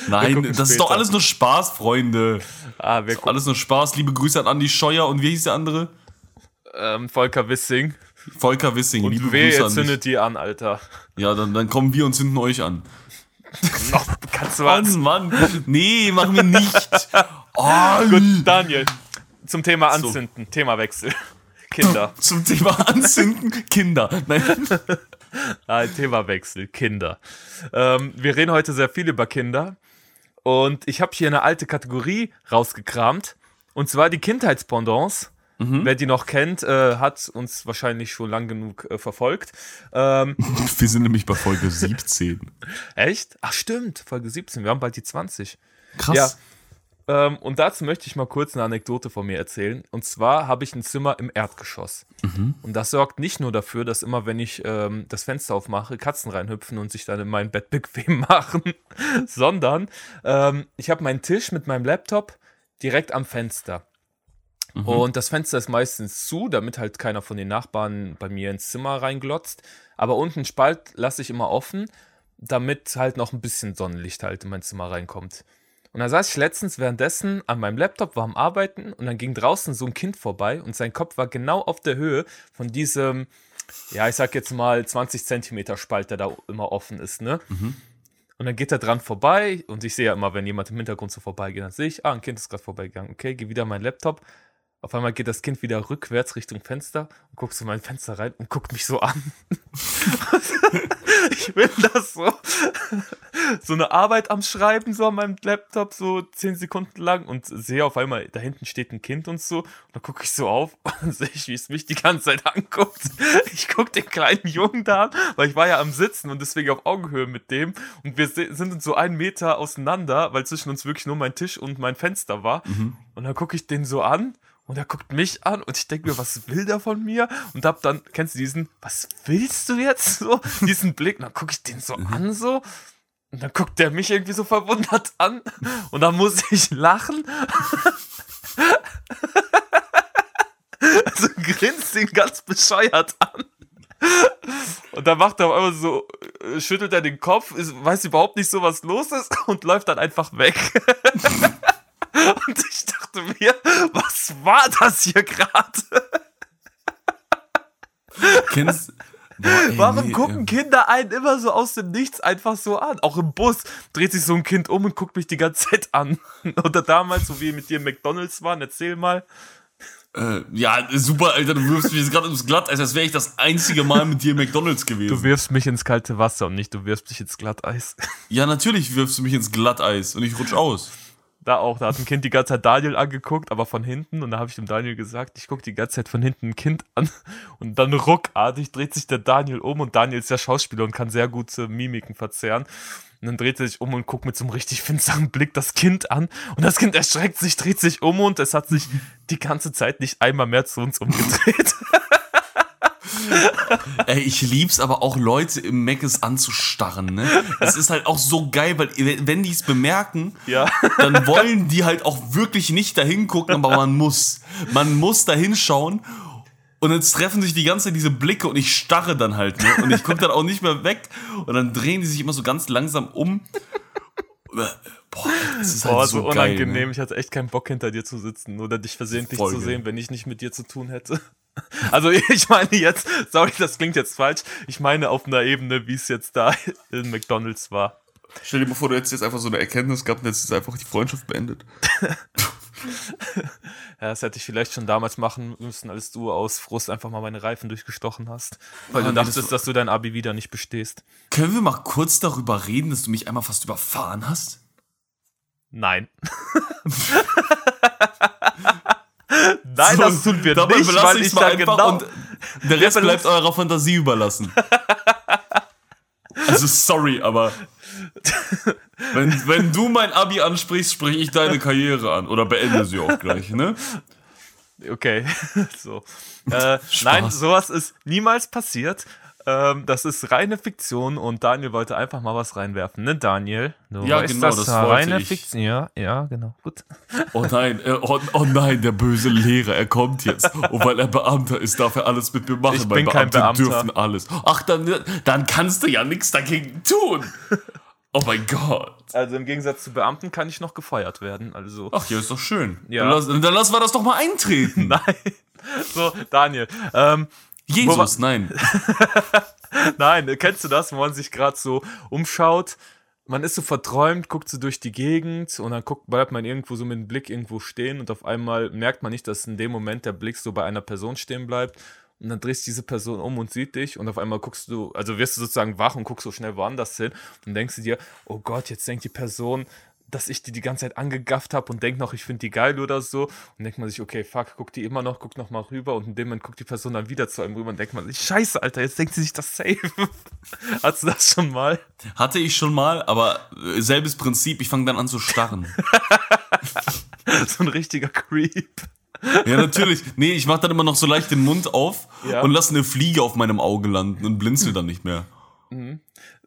Nein, das ist doch alles nur Spaß, Freunde. Ah, wir Alles nur Spaß. Liebe Grüße an Andi Scheuer und wie hieß der andere? Ähm, Volker Wissing. Volker Wissing. Und Liebe weh, Grüße an zündet die an, Alter. Ja, dann, dann kommen wir und zünden euch an. Noch, kannst du was? Mann, Mann. Nee, machen wir nicht. Oh, Gut, Daniel. Zum Thema Anzünden. Themawechsel. Kinder. Zum Thema Anzünden, Kinder. Nein. Ah, Themawechsel. Kinder. Ähm, wir reden heute sehr viel über Kinder. Und ich habe hier eine alte Kategorie rausgekramt. Und zwar die Kindheitspendants. Wer die noch kennt, äh, hat uns wahrscheinlich schon lang genug äh, verfolgt. Ähm, Wir sind nämlich bei Folge 17. echt? Ach stimmt, Folge 17. Wir haben bald die 20. Krass. Ja. Ähm, und dazu möchte ich mal kurz eine Anekdote von mir erzählen. Und zwar habe ich ein Zimmer im Erdgeschoss. Und das sorgt nicht nur dafür, dass immer, wenn ich ähm, das Fenster aufmache, Katzen reinhüpfen und sich dann in mein Bett bequem machen, sondern ähm, ich habe meinen Tisch mit meinem Laptop direkt am Fenster. Und das Fenster ist meistens zu, damit halt keiner von den Nachbarn bei mir ins Zimmer reinglotzt. Aber unten einen Spalt lasse ich immer offen, damit halt noch ein bisschen Sonnenlicht halt in mein Zimmer reinkommt. Und da saß ich letztens währenddessen an meinem Laptop, war am Arbeiten und dann ging draußen so ein Kind vorbei und sein Kopf war genau auf der Höhe von diesem, ja, ich sag jetzt mal 20 Zentimeter Spalt, der da immer offen ist, ne? Und dann geht er dran vorbei und ich sehe ja immer, wenn jemand im Hintergrund so vorbeigeht, dann sehe ich, ah, ein Kind ist gerade vorbeigegangen. Okay, gehe wieder an meinen Laptop. Auf einmal geht das Kind wieder rückwärts Richtung Fenster und guckt zu mein Fenster rein und guckt mich so an. ich bin das so, so eine Arbeit am Schreiben, so an meinem Laptop, so zehn Sekunden lang und sehe auf einmal, da hinten steht ein Kind und so. Und dann gucke ich so auf und sehe ich, wie es mich die ganze Zeit anguckt. Ich gucke den kleinen Jungen da an, weil ich war ja am Sitzen und deswegen auf Augenhöhe mit dem. Und wir sind uns so einen Meter auseinander, weil zwischen uns wirklich nur mein Tisch und mein Fenster war. Und dann gucke ich den so an und er guckt mich an und ich denke mir, was will der von mir? Und hab dann, kennst du diesen, was willst du jetzt? So, diesen Blick. Und dann gucke ich den so an, so. Und dann guckt der mich irgendwie so verwundert an. Und dann muss ich lachen. Also grinst ihn ganz bescheuert an. Und dann macht er auf einmal so, äh, schüttelt er den Kopf, ist, weiß überhaupt nicht so, was los ist und läuft dann einfach weg. und ich dachte mir, was war das hier gerade? Kennst Boah, Warum nee, gucken ähm, Kinder einen immer so aus dem Nichts einfach so an? Auch im Bus dreht sich so ein Kind um und guckt mich die ganze Zeit an. Oder damals, so wie mit dir im McDonalds waren, erzähl mal. Äh, ja, super, Alter, du wirfst mich jetzt gerade ins Glatteis, als wäre ich das einzige Mal mit dir im McDonalds Du gewesen. wirfst mich ins kalte Wasser und nicht du wirfst mich ins Glatteis. Ja, natürlich wirfst du mich ins Glatteis und ich rutsch aus. Da auch, da hat ein Kind die ganze Zeit Daniel angeguckt, aber von hinten. Und da habe ich dem Daniel gesagt, ich gucke die ganze Zeit von hinten ein Kind an. Und dann ruckartig dreht sich der Daniel um. Und Daniel ist ja Schauspieler und kann sehr gute Mimiken verzerren. Und dann dreht er sich um und guckt mit so einem richtig finsteren Blick das Kind an. Und das Kind erschreckt sich, dreht sich um und es hat sich die ganze Zeit nicht einmal mehr zu uns umgedreht. Ey, ich lieb's aber auch Leute im Meckes anzustarren, ne? Es ist halt auch so geil, weil wenn die es bemerken, Ja. dann wollen die halt auch wirklich nicht dahin gucken, aber man muss. Man muss da hinschauen und jetzt treffen sich die ganze Zeit diese Blicke und ich starre dann halt, ne? Und ich gucke dann auch nicht mehr weg und dann drehen die sich immer so ganz langsam um. Boah, das ist halt Boah, so, so geil, unangenehm. ne? Ich hatte echt keinen Bock, hinter dir zu sitzen oder dich versehentlich Voll zu geil. sehen, wenn ich nicht mit dir zu tun hätte. Also ich meine jetzt, sorry, das klingt jetzt falsch. Ich meine auf einer Ebene, wie es jetzt da in McDonalds war. Stell dir mal vor, du hättest jetzt einfach so eine Erkenntnis gehabt und hättest jetzt einfach die Freundschaft beendet. Ja, das hätte ich vielleicht schon damals machen müssen, als du aus Frust einfach mal meine Reifen durchgestochen hast. Weil du Oh, nee, das dachtest, dass du dein Abi wieder nicht bestehst. Können wir mal kurz darüber reden, dass du mich einmal fast überfahren hast? Nein. Nein, So, das tun wir dabei nicht, weil ich mal genau... und der Rest bleibt eurer Fantasie überlassen. Also sorry, aber wenn, wenn du mein Abi ansprichst, spreche ich deine Karriere an oder beende sie auch gleich, ne? Okay, so. Äh, nein, sowas ist niemals passiert. Ähm, das ist reine Fiktion und Daniel wollte einfach mal was reinwerfen, ne, Daniel? Du Ja, genau, das wollte reine ich. Fiktion. Ja, ja, genau. Gut. Oh nein, äh, oh, oh nein, der böse Lehrer, er kommt jetzt. Und weil er Beamter ist, darf er alles mit mir machen. Ich bin kein Beamte Beamter. dürfen alles. Ach, dann, dann kannst du ja nichts dagegen tun. Oh mein Gott. Also im Gegensatz zu Beamten kann ich noch gefeuert werden. Also. Ach, ja, ist doch schön. Ja. Dann, lass, dann lassen wir das doch mal eintreten. Nein. So, Daniel. Ähm, Jesus, nein. Nein, kennst du das, wo man sich gerade so umschaut? Man ist so verträumt, guckt so durch die Gegend und dann guckt, bleibt man irgendwo so mit dem Blick irgendwo stehen und auf einmal merkt man nicht, dass in dem Moment der Blick so bei einer Person stehen bleibt und dann drehst diese Person um und sieht dich und auf einmal guckst du, also wirst du sozusagen wach und guckst so schnell woanders hin und denkst du dir, oh Gott, jetzt denkt die Person, dass ich die die ganze Zeit angegafft habe und denkt noch, ich finde die geil oder so. Und denkt man sich, okay, fuck, guckt die immer noch, guckt noch mal rüber und in dem Moment guckt die Person dann wieder zu einem rüber und denkt man sich, scheiße, Alter, jetzt denkt sie sich das safe. Hast du das schon mal? Hatte ich schon mal, aber äh, selbes Prinzip, ich fange dann an zu starren. so ein richtiger Creep. Ja, natürlich. Nee, ich mache dann immer noch so leicht den Mund auf Ja. und lasse eine Fliege auf meinem Auge landen und blinzel dann nicht mehr.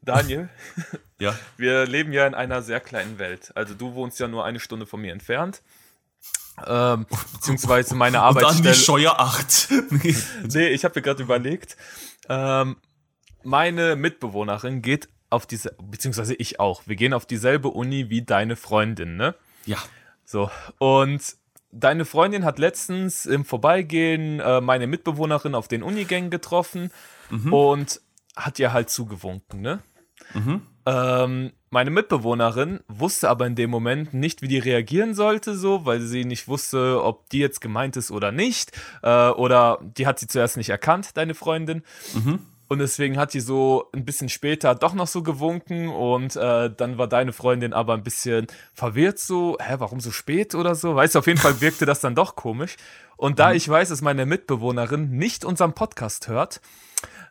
Daniel, Ja. wir leben ja in einer sehr kleinen Welt. Also du wohnst ja nur eine Stunde von mir entfernt. Ähm, beziehungsweise meine Und dann die Arbeitsstelle. Scheuer 8. Nee. Ich habe mir gerade überlegt. Ähm, meine Mitbewohnerin geht auf diese, beziehungsweise ich auch. Wir gehen auf dieselbe Uni wie deine Freundin, ne? Ja. So. Und deine Freundin hat letztens im Vorbeigehen äh, meine Mitbewohnerin auf den Unigängen getroffen und hat ihr halt zugewunken, ne? Ähm, meine Mitbewohnerin wusste aber in dem Moment nicht, wie die reagieren sollte, so, weil sie nicht wusste, ob die jetzt gemeint ist oder nicht. Äh, oder die hat sie zuerst nicht erkannt, deine Freundin. Und deswegen hat die so ein bisschen später doch noch so gewunken und äh, dann war deine Freundin aber ein bisschen verwirrt so, hä, warum so spät oder so? Weißt du, auf jeden Fall wirkte das dann doch komisch. Und da ich weiß, dass meine Mitbewohnerin nicht unseren Podcast hört,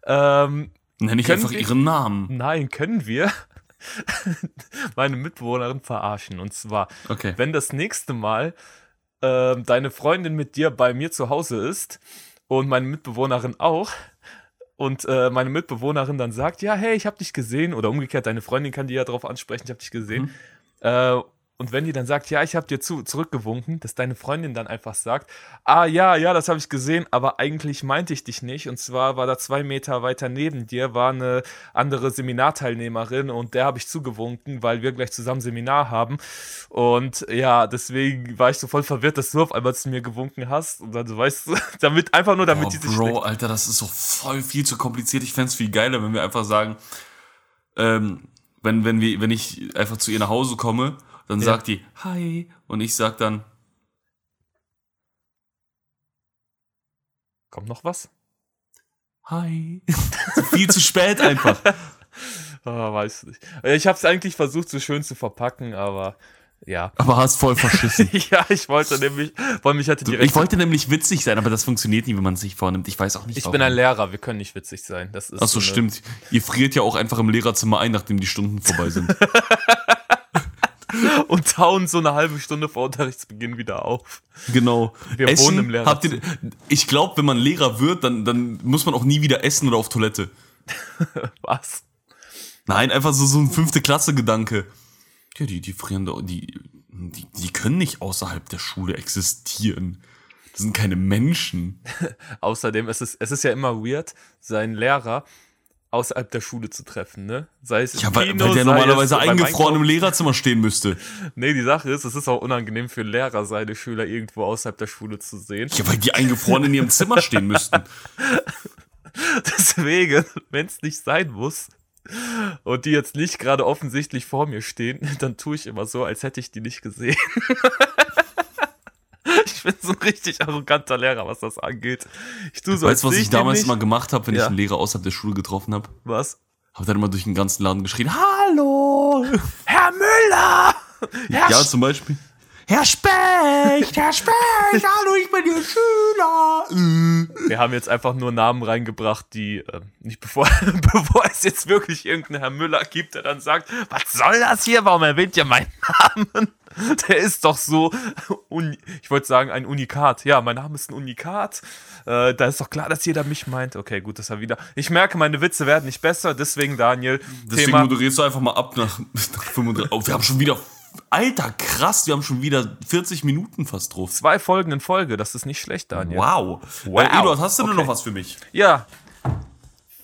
ähm, Nenne ich Können einfach ihren Namen. nein, können wir meine Mitbewohnerin verarschen. Und zwar, Okay. wenn das nächste Mal ähm, deine Freundin mit dir bei mir zu Hause ist und meine Mitbewohnerin auch und äh, meine Mitbewohnerin dann sagt, ja, hey, ich habe dich gesehen oder umgekehrt, deine Freundin kann die ja darauf ansprechen, ich habe dich gesehen. Äh, und wenn die dann sagt, ja, ich habe dir zu, zurückgewunken, dass deine Freundin dann einfach sagt, ah ja, ja, das habe ich gesehen, aber eigentlich meinte ich dich nicht. Und zwar war da zwei Meter weiter neben dir, war eine andere Seminarteilnehmerin und der habe ich zugewunken, weil wir gleich zusammen Seminar haben. Und ja, deswegen war ich so voll verwirrt, dass du auf einmal zu mir gewunken hast. Und dann, so, weißt du, damit, einfach nur damit Oh, die sich Bro, denkt, Alter, das ist so voll viel zu kompliziert. Ich fänd's viel geiler, wenn wir einfach sagen, ähm, wenn, wenn, wir, wenn ich einfach zu ihr nach Hause komme, dann Ja. sagt die Hi und ich sag dann kommt noch was? Hi. viel zu spät einfach. Ah, weiß nicht. Ich habe es eigentlich versucht, so schön zu verpacken, aber ja. Aber hast voll verschissen. ja, ich wollte nämlich, weil mich hatte direkt. Ich wollte nämlich witzig sein, aber das funktioniert nie, wenn man es sich vornimmt. Ich weiß auch nicht, ich warum. bin ein Lehrer, wir können nicht witzig sein. Das ist Ach so, eine- stimmt. Ihr friert ja auch einfach im Lehrerzimmer ein, nachdem die Stunden vorbei sind. Und tauen so eine halbe Stunde vor Unterrichtsbeginn wieder auf. Genau. Wir wohnen im Lehrerzimmer. ihr, Ich glaube, wenn man Lehrer wird, dann, dann muss man auch nie wieder essen oder auf Toilette. Was? Nein, einfach so, so ein fünfte Klasse-Gedanke. Ja, die, die frieren doch, die, die, die können nicht außerhalb der Schule existieren. Das sind keine Menschen. Außerdem ist es, es ist ja immer weird, seinen Lehrer außerhalb der Schule zu treffen, ne? Sei es Ja, weil, Kino, weil der normalerweise eingefroren im. Lehrerzimmer stehen müsste. Nee, die Sache ist, es ist auch unangenehm für Lehrer, seine Schüler irgendwo außerhalb der Schule zu sehen. Ja, weil die eingefroren in ihrem Zimmer stehen müssten. Deswegen, wenn es nicht sein muss und die jetzt nicht gerade offensichtlich vor mir stehen, dann tue ich immer so, als hätte ich die nicht gesehen. ich bin so ein richtig arroganter Lehrer, was das angeht. Ich tue so, Weißt du, was ich damals immer gemacht habe, wenn Ja. ich einen Lehrer außerhalb der Schule getroffen habe? Was? Hab dann immer durch den ganzen Laden geschrien, Hallo! Herr Müller! Herr Ja, zum Beispiel. Herr Specht, Herr Specht, hallo, ich bin Ihr Schüler. Wir haben jetzt einfach nur Namen reingebracht, die, äh, nicht bevor, bevor es jetzt wirklich irgendeinen Herr Müller gibt, der dann sagt, was soll das hier, warum erwähnt ihr meinen Namen? Der ist doch so, ich wollte sagen, ein Unikat. Ja, mein Name ist ein Unikat. Äh, da ist doch klar, dass jeder mich meint. Okay, gut, das war wieder. Ich merke, meine Witze werden nicht besser, deswegen, Daniel. Deswegen Thema, moderierst du einfach mal ab nach, nach 35. Oh, wir haben schon wieder Alter, krass, wir haben schon wieder 40 Minuten fast drauf. Zwei Folgen in Folge, das ist nicht schlecht, Daniel. Wow. wow. Äh, Eduard, hast du okay. denn noch was für mich? Ja.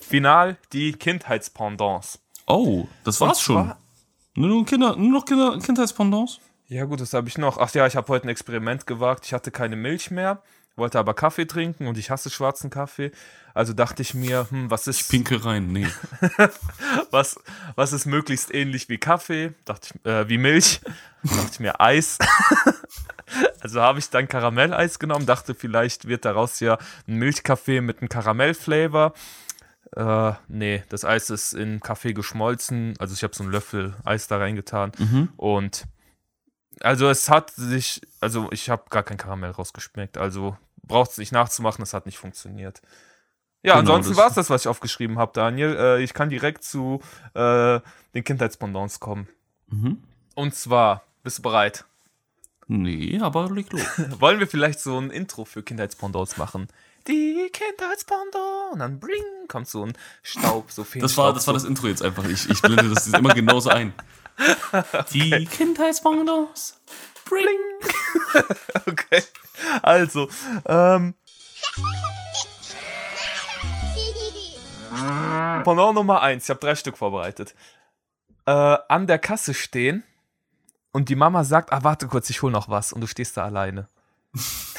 Final, die Kindheitspendants. Oh, das war's schon. Nur, Kinder, nur noch Kinder, Kindheitspendants? Ja, gut, das habe ich noch. Ach ja, ich habe heute ein Experiment gewagt. Ich hatte keine Milch mehr, wollte aber Kaffee trinken und ich hasse schwarzen Kaffee. Also dachte ich mir, hm, was ist. Ich pinke rein, nee. was, was ist möglichst ähnlich wie Kaffee? Dachte ich, äh, wie Milch. dachte ich mir, Eis. also habe ich dann Karamelleis genommen, dachte, vielleicht wird daraus ja ein Milchkaffee mit einem Karamellflavor. Äh, nee, das Eis ist in Kaffee geschmolzen. Also ich habe so einen Löffel Eis da reingetan. Mhm. Und also es hat sich, also ich habe gar kein Karamell rausgeschmeckt. Also braucht es nicht nachzumachen, es hat nicht funktioniert. Ja, genau, ansonsten war es das, was ich aufgeschrieben habe, Daniel. Äh, ich kann direkt zu äh, den Kindheitspendants kommen. Mhm. Und zwar, bist du bereit? Nee, aber leg los. Wollen wir vielleicht so ein Intro für Kindheitspendants machen? Die Kindheitspendants und dann bring, kommt so ein Staub, so viel das war, Das war das Intro jetzt einfach. Ich, ich blende das immer genauso ein. okay. Die Kindheitspendants, bring. okay, also, ähm... Pendant Nummer 1, ich habe drei Stück vorbereitet. Äh, an der Kasse stehen und die Mama sagt, ah, warte kurz, ich hol noch was und du stehst da alleine.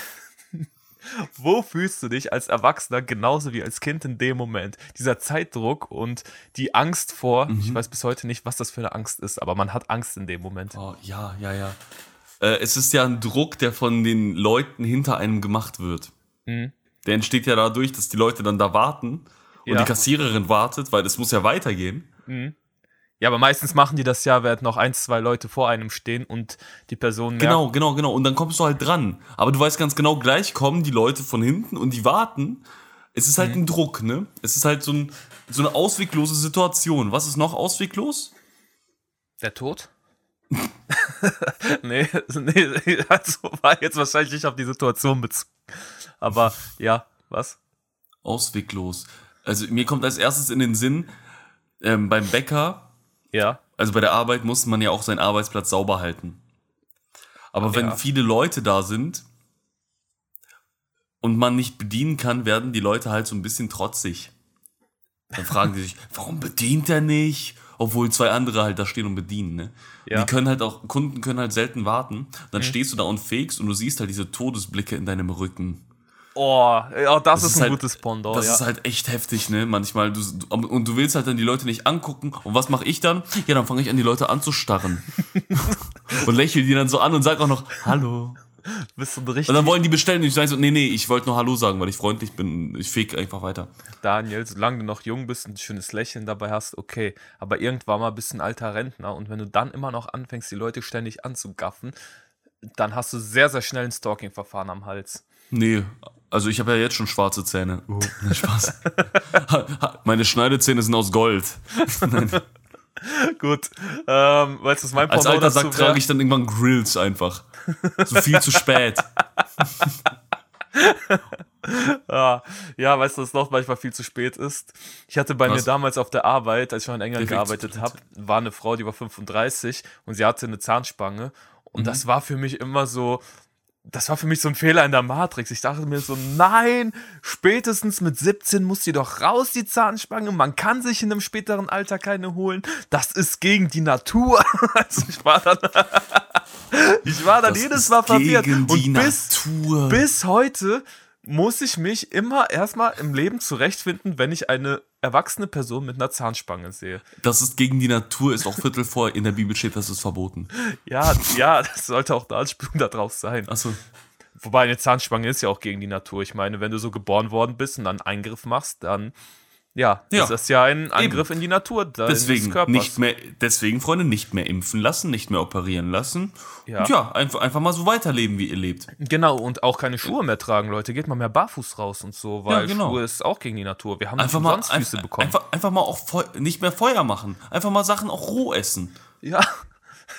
Wo fühlst du dich als Erwachsener genauso wie als Kind in dem Moment? Dieser Zeitdruck und die Angst vor, mhm. ich weiß bis heute nicht, was das für eine Angst ist, aber man hat Angst in dem Moment. Oh, ja, ja, ja. Äh, es ist ja ein Druck, der von den Leuten hinter einem gemacht wird. Mhm. Der entsteht ja dadurch, dass die Leute dann da warten und ja. die Kassiererin wartet, weil es muss ja weitergehen. Mhm. Ja, aber meistens machen die das ja, während noch ein, zwei Leute vor einem stehen und die Person merkt. Genau, genau, genau. Und dann kommst du halt dran. Aber du weißt ganz genau, gleich kommen die Leute von hinten und die warten. Es ist halt mhm. ein Druck, ne? Es ist halt so, ein, so eine ausweglose Situation. Was ist noch ausweglos? Der Tod? nee, nee, also war jetzt wahrscheinlich nicht auf die Situation bezogen. Aber ja, was? Ausweglos. Also mir kommt als erstes in den Sinn, ähm, beim Bäcker, ja. also bei der Arbeit muss man ja auch seinen Arbeitsplatz sauber halten. Aber ja. wenn viele Leute da sind und man nicht bedienen kann, werden die Leute halt so ein bisschen trotzig. Dann fragen die sich, warum bedient er nicht? Obwohl zwei andere halt da stehen und bedienen, ne? Ja. Die können halt auch, Kunden können halt selten warten. Dann mhm. stehst du da und fegst und du siehst halt diese Todesblicke in deinem Rücken. Oh, ja, das, das ist ein halt, gutes Pendant. Das ja. ist halt echt heftig, ne? Manchmal. Du, und du willst halt dann die Leute nicht angucken. Und was mache ich dann? Ja, dann fange ich an, die Leute anzustarren. und lächle die dann so an und sag auch noch Hallo. Bist du richtig? Und dann wollen die bestellen und ich sage so, nee, nee, ich wollte nur Hallo sagen, weil ich freundlich bin. Ich feg einfach weiter. Daniel, solange du noch jung bist und ein schönes Lächeln dabei hast, okay. Aber irgendwann mal bist du ein alter Rentner und wenn du dann immer noch anfängst, die Leute ständig anzugaffen, dann hast du sehr, sehr schnell ein Stalking-Verfahren am Hals. Nee, also ich habe ja jetzt schon schwarze Zähne. Oh, Spaß. Meine Schneidezähne sind aus Gold. Gut. Ähm, weißt du, was mein Als alter Sack trage ich dann irgendwann Grills einfach. So viel zu spät. ja, ja, weißt du, was noch manchmal viel zu spät ist? Ich hatte bei was? mir damals auf der Arbeit, als ich noch in England gearbeitet habe, war eine Frau, die war 35 und sie hatte eine Zahnspange. Und mhm. das war für mich immer so, das war für mich so ein Fehler in der Matrix. Ich dachte mir so, nein, spätestens mit 17 muss die doch raus, die Zahnspange. Man kann sich in einem späteren Alter keine holen. Das ist gegen die Natur. Also ich war dann, ich war dann das jedes Mal verwirrt. Und bis, Natur. bis heute muss ich mich immer erstmal im Leben zurechtfinden, wenn ich eine erwachsene Person mit einer Zahnspange sehe. Das ist gegen die Natur, ist auch Viertel vor, in der Bibel steht, das ist verboten. Ja, ja, das sollte auch eine Anspielung darauf sein. Achso. Wobei eine Zahnspange ist ja auch gegen die Natur. Ich meine, wenn du so geboren worden bist und dann einen Eingriff machst, dann Ja, Ja. das ist ja ein Angriff in die Natur Deswegen nicht mehr, deswegen, Freunde, nicht mehr impfen lassen, nicht mehr operieren lassen. Ja. Und ja, einfach, einfach mal so weiterleben, wie ihr lebt. Genau, und auch keine Schuhe mehr tragen, Leute. Geht mal mehr barfuß raus und so, weil Ja, genau. Schuhe ist auch gegen die Natur. Wir haben Einfach mal, umsonst Füße einfach, bekommen. einfach, einfach mal auch Feu nicht mehr Feuer machen. Einfach mal Sachen auch roh essen. ja,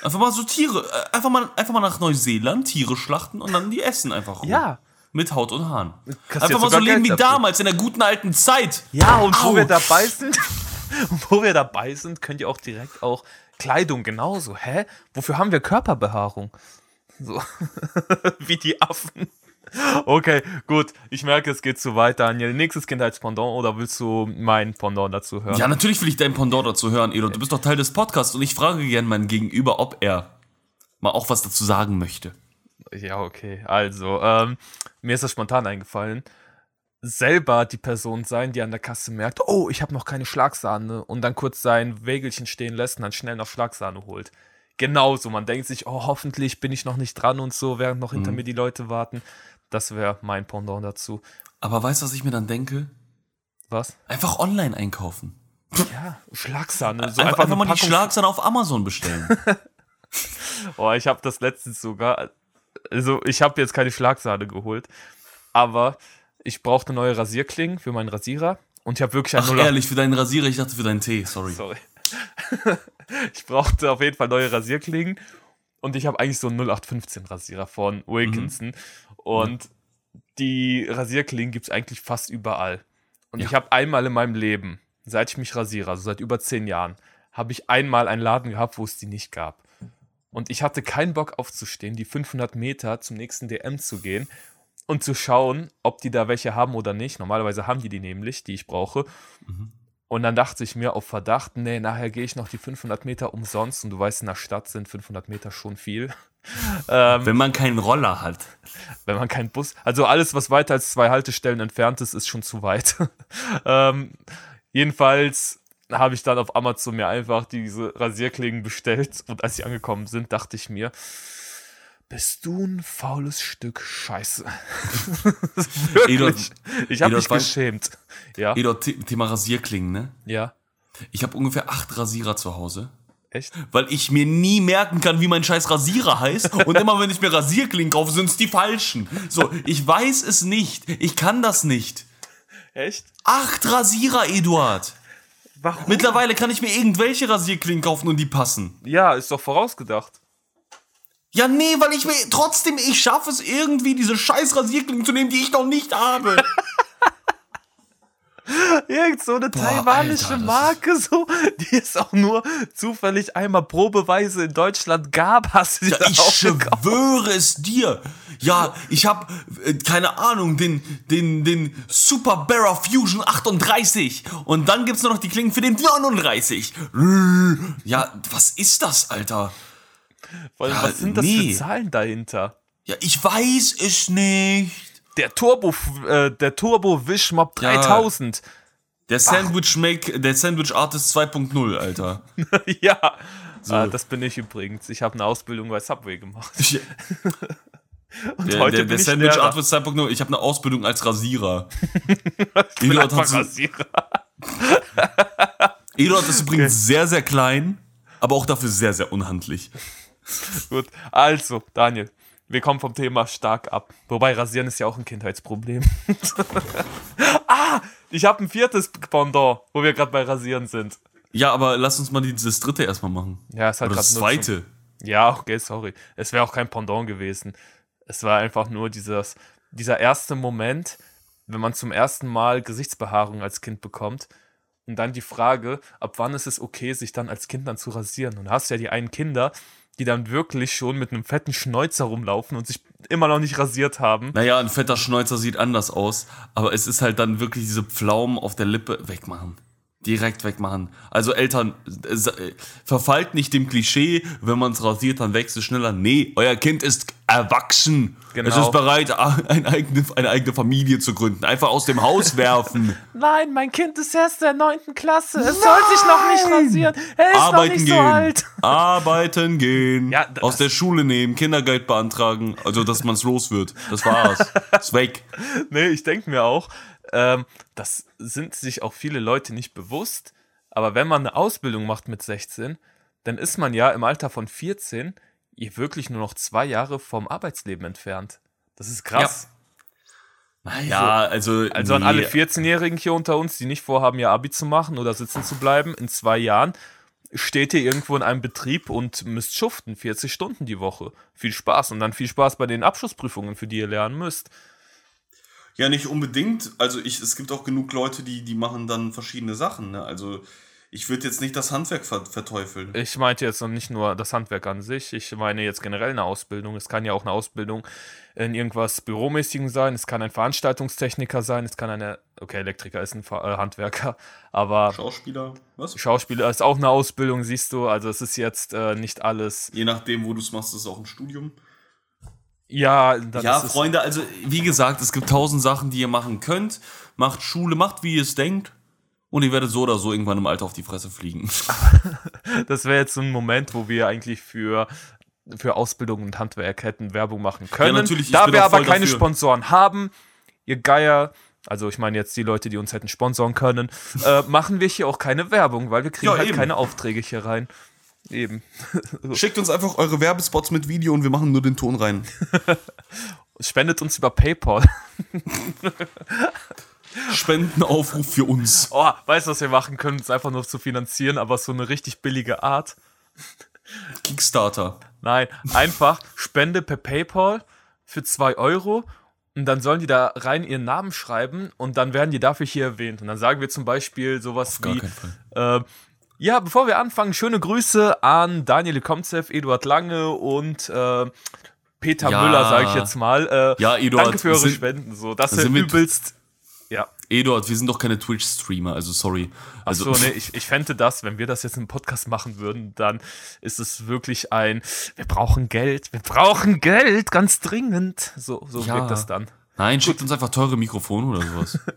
Einfach mal so Tiere, äh, einfach mal, einfach mal nach Neuseeland Tiere schlachten und dann die essen einfach roh. ja. Mit Haut und Haaren. Einfach mal so leben wie dafür. damals, in der guten alten Zeit. Ja, und wo wir dabei sind, wo wir dabei sind, könnt ihr auch direkt auch Kleidung genauso. Hä? Wofür haben wir Körperbehaarung? So. Wie die Affen. Okay, gut. Ich merke, es geht zu weit, Daniel. Nächstes Kindheitspendant oder willst du mein Pendant dazu hören? Ja, natürlich will ich dein Pendant dazu hören, Edo. Du bist doch Teil des Podcasts und ich frage gern meinen Gegenüber, ob er mal auch was dazu sagen möchte. Ja, okay. Also, ähm, mir ist das spontan eingefallen. Selber die Person sein, die an der Kasse merkt, oh, ich habe noch keine Schlagsahne und dann kurz sein Wägelchen stehen lässt und dann schnell noch Schlagsahne holt. Genauso, man denkt sich, oh, hoffentlich bin ich noch nicht dran und so, während noch hinter mir die Leute warten. Das wäre mein Pendant dazu. Aber weißt du, was ich mir dann denke? Was? Einfach online einkaufen. Ja, Schlagsahne. So einfach, einfach mal die Schlagsahne auf Amazon bestellen. Oh, ich habe das letztens sogar. Also, ich habe jetzt keine Schlagsahne geholt, aber ich brauchte neue Rasierklingen für meinen Rasierer und ich habe wirklich ein Ach, 08 ehrlich, für deinen Rasierer, ich dachte für deinen Tee, sorry. Sorry. ich brauchte auf jeden Fall neue Rasierklingen und ich habe eigentlich so einen 0815 Rasierer von Wilkinson und die Rasierklingen gibt es eigentlich fast überall. Und Ja. ich habe einmal in meinem Leben, seit ich mich rasiere, also seit über zehn Jahren, habe ich einmal einen Laden gehabt, wo es die nicht gab. Und ich hatte keinen Bock aufzustehen, die 500 Meter zum nächsten DM zu gehen und zu schauen, ob die da welche haben oder nicht. Normalerweise haben die die nämlich, die ich brauche. Und dann dachte ich mir auf Verdacht, nee, nachher gehe ich noch die 500 Meter umsonst. Und du weißt, in der Stadt sind 500 Meter schon viel. ähm, Wenn man keinen Roller hat. wenn man keinen Bus, also alles, was weiter als zwei Haltestellen entfernt ist, ist schon zu weit. ähm, jedenfalls habe ich dann auf Amazon mir einfach diese Rasierklingen bestellt und als sie angekommen sind, dachte ich mir, bist du ein faules Stück Scheiße. Wirklich. ich habe Edot, mich geschämt. Ja, Edo, The- Thema Rasierklingen, ne? ja, Ich habe ungefähr acht Rasierer zu Hause. echt? Weil ich mir nie merken kann, wie mein scheiß Rasierer heißt. Und immer wenn ich mir Rasierklingen kaufe, sind es die falschen. So, ich weiß es nicht. Ich kann das nicht. Echt? Acht Rasierer, Eduard. Warum? Mittlerweile kann ich mir irgendwelche Rasierklingen kaufen und die passen. ja, ist doch vorausgedacht. Ja, nee, weil ich mir trotzdem, ich schaffe es irgendwie, diese scheiß Rasierklingen zu nehmen, die ich noch nicht habe. Irgend so eine taiwanische Alter, Marke, so, die es auch nur zufällig einmal probeweise in Deutschland gab, hast du Ja, ich schwöre es dir. Ja, ich habe äh, keine Ahnung, den den den Super Barra Fusion 38 und dann gibt's nur noch die Klingen für den 39. Ja, was ist das, Alter? Weil, Ja, was sind das nee. für Zahlen dahinter? Ja, ich weiß es nicht. Der Turbo, äh, der Turbo Wish Mob 3000. Der Sandwich Make, der Sandwich Artist 2.0, Alter. Ja, Ah, das bin ich übrigens. Ich habe eine Ausbildung bei Subway gemacht. Ich, Und der heute der, bin der ich Sandwich Lehrer. Artist 2.0, ich habe eine Ausbildung als Rasierer. Ich bin Eduard einfach so- Rasierer. Eduard ist übrigens sehr, sehr klein, aber auch dafür sehr, sehr unhandlich. Gut, also, Daniel, wir kommen vom Thema stark ab. Wobei Rasieren ist ja auch ein Kindheitsproblem. ah, ich habe ein viertes Pendant, wo wir gerade bei Rasieren sind. Ja, aber lass uns mal dieses dritte erstmal machen. Ja, ist halt Oder das zweite. Ja, okay, sorry. Es wäre auch kein Pendant gewesen. Es war einfach nur dieses, dieser erste Moment, wenn man zum ersten Mal Gesichtsbehaarung als Kind bekommt. Und dann die Frage, ab wann ist es okay, sich dann als Kind dann zu rasieren? Und hast du ja die einen Kinder, die dann wirklich schon mit einem fetten Schnäuzer rumlaufen und sich immer noch nicht rasiert haben. Naja, ein fetter Schnäuzer sieht anders aus, aber es ist halt dann wirklich diese Pflaumen auf der Lippe wegmachen. Direkt wegmachen. Also Eltern, äh, äh, verfallt nicht dem Klischee, wenn man es rasiert, dann wächst es schneller. Nee, euer Kind ist erwachsen. Genau. Es ist bereit, eine eigene, eine eigene Familie zu gründen. Einfach aus dem Haus werfen. Nein, mein Kind ist erst der neunten Klasse. Es soll sich noch nicht rasieren. Er ist noch Arbeiten nicht gehen. so alt. Arbeiten gehen. Ja, Aus der Schule nehmen, Kindergeld beantragen, also dass man es los wird. Das war's. ist weg. Nee, ich denke mir auch, ähm, das sind sich auch viele Leute nicht bewusst. Aber wenn man eine Ausbildung macht mit 16, dann ist man ja im Alter von 14 wirklich nur noch zwei Jahre vom Arbeitsleben entfernt. Das ist krass. Naja, also. Also an alle 14-Jährigen hier unter uns, die nicht vorhaben, ihr Abi zu machen oder sitzen zu bleiben, in zwei Jahren steht ihr irgendwo in einem Betrieb und müsst schuften, 40 Stunden die Woche. Viel Spaß und dann viel Spaß bei den Abschlussprüfungen, für die ihr lernen müsst. Ja, nicht unbedingt. Also ich, es gibt auch genug Leute, die, die machen dann verschiedene Sachen. Ne? Also ich würde jetzt nicht das Handwerk ver verteufeln. Ich meinte jetzt noch nicht nur das Handwerk an sich, ich meine jetzt generell eine Ausbildung. Es kann ja auch eine Ausbildung in irgendwas Büromäßigen sein, es kann ein Veranstaltungstechniker sein, es kann eine, okay, Elektriker ist ein äh, Handwerker, aber. Schauspieler, was? Schauspieler ist auch eine Ausbildung, siehst du, also es ist jetzt äh, nicht alles. Je nachdem, wo du es machst, ist es auch ein Studium. Ja, ja, Freunde, also wie gesagt, es gibt tausend Sachen, die ihr machen könnt. Macht Schule, macht wie ihr es denkt. Und ihr werdet so oder so irgendwann im Alter auf die Fresse fliegen. das wäre jetzt so ein Moment, wo wir eigentlich für, für Ausbildung und Handwerk hätten Werbung machen können. Ja, natürlich, da wir aber keine dafür. Sponsoren haben, ihr Geier, also ich meine jetzt die Leute, die uns hätten sponsoren können, äh, machen wir hier auch keine Werbung, weil wir kriegen ja, halt eben. keine Aufträge hier rein. Eben. so. Schickt uns einfach eure Werbespots mit Video und wir machen nur den Ton rein. Spendet uns über PayPal. Spendenaufruf für uns. Oh, weißt du, was wir machen können, uns einfach nur zu finanzieren, aber so eine richtig billige Art. Kickstarter. Nein, einfach Spende per PayPal für 2 Euro und dann sollen die da rein ihren Namen schreiben und dann werden die dafür hier erwähnt. Und dann sagen wir zum Beispiel sowas wie: äh, Ja, bevor wir anfangen, schöne Grüße an Daniel Komzev, Eduard Lange und äh, Peter ja. Müller, sage ich jetzt mal. Äh, ja, Eduard. Danke für eure sind, Spenden. So, das ist übelst ja. Eduard, wir sind doch keine Twitch-Streamer, also sorry. Also, Achso, nee, ich, ich fände das, wenn wir das jetzt im Podcast machen würden, dann ist es wirklich ein, wir brauchen Geld, wir brauchen Geld, ganz dringend. So, so ja. wirkt das dann. Nein, schickt uns einfach teure Mikrofone oder sowas.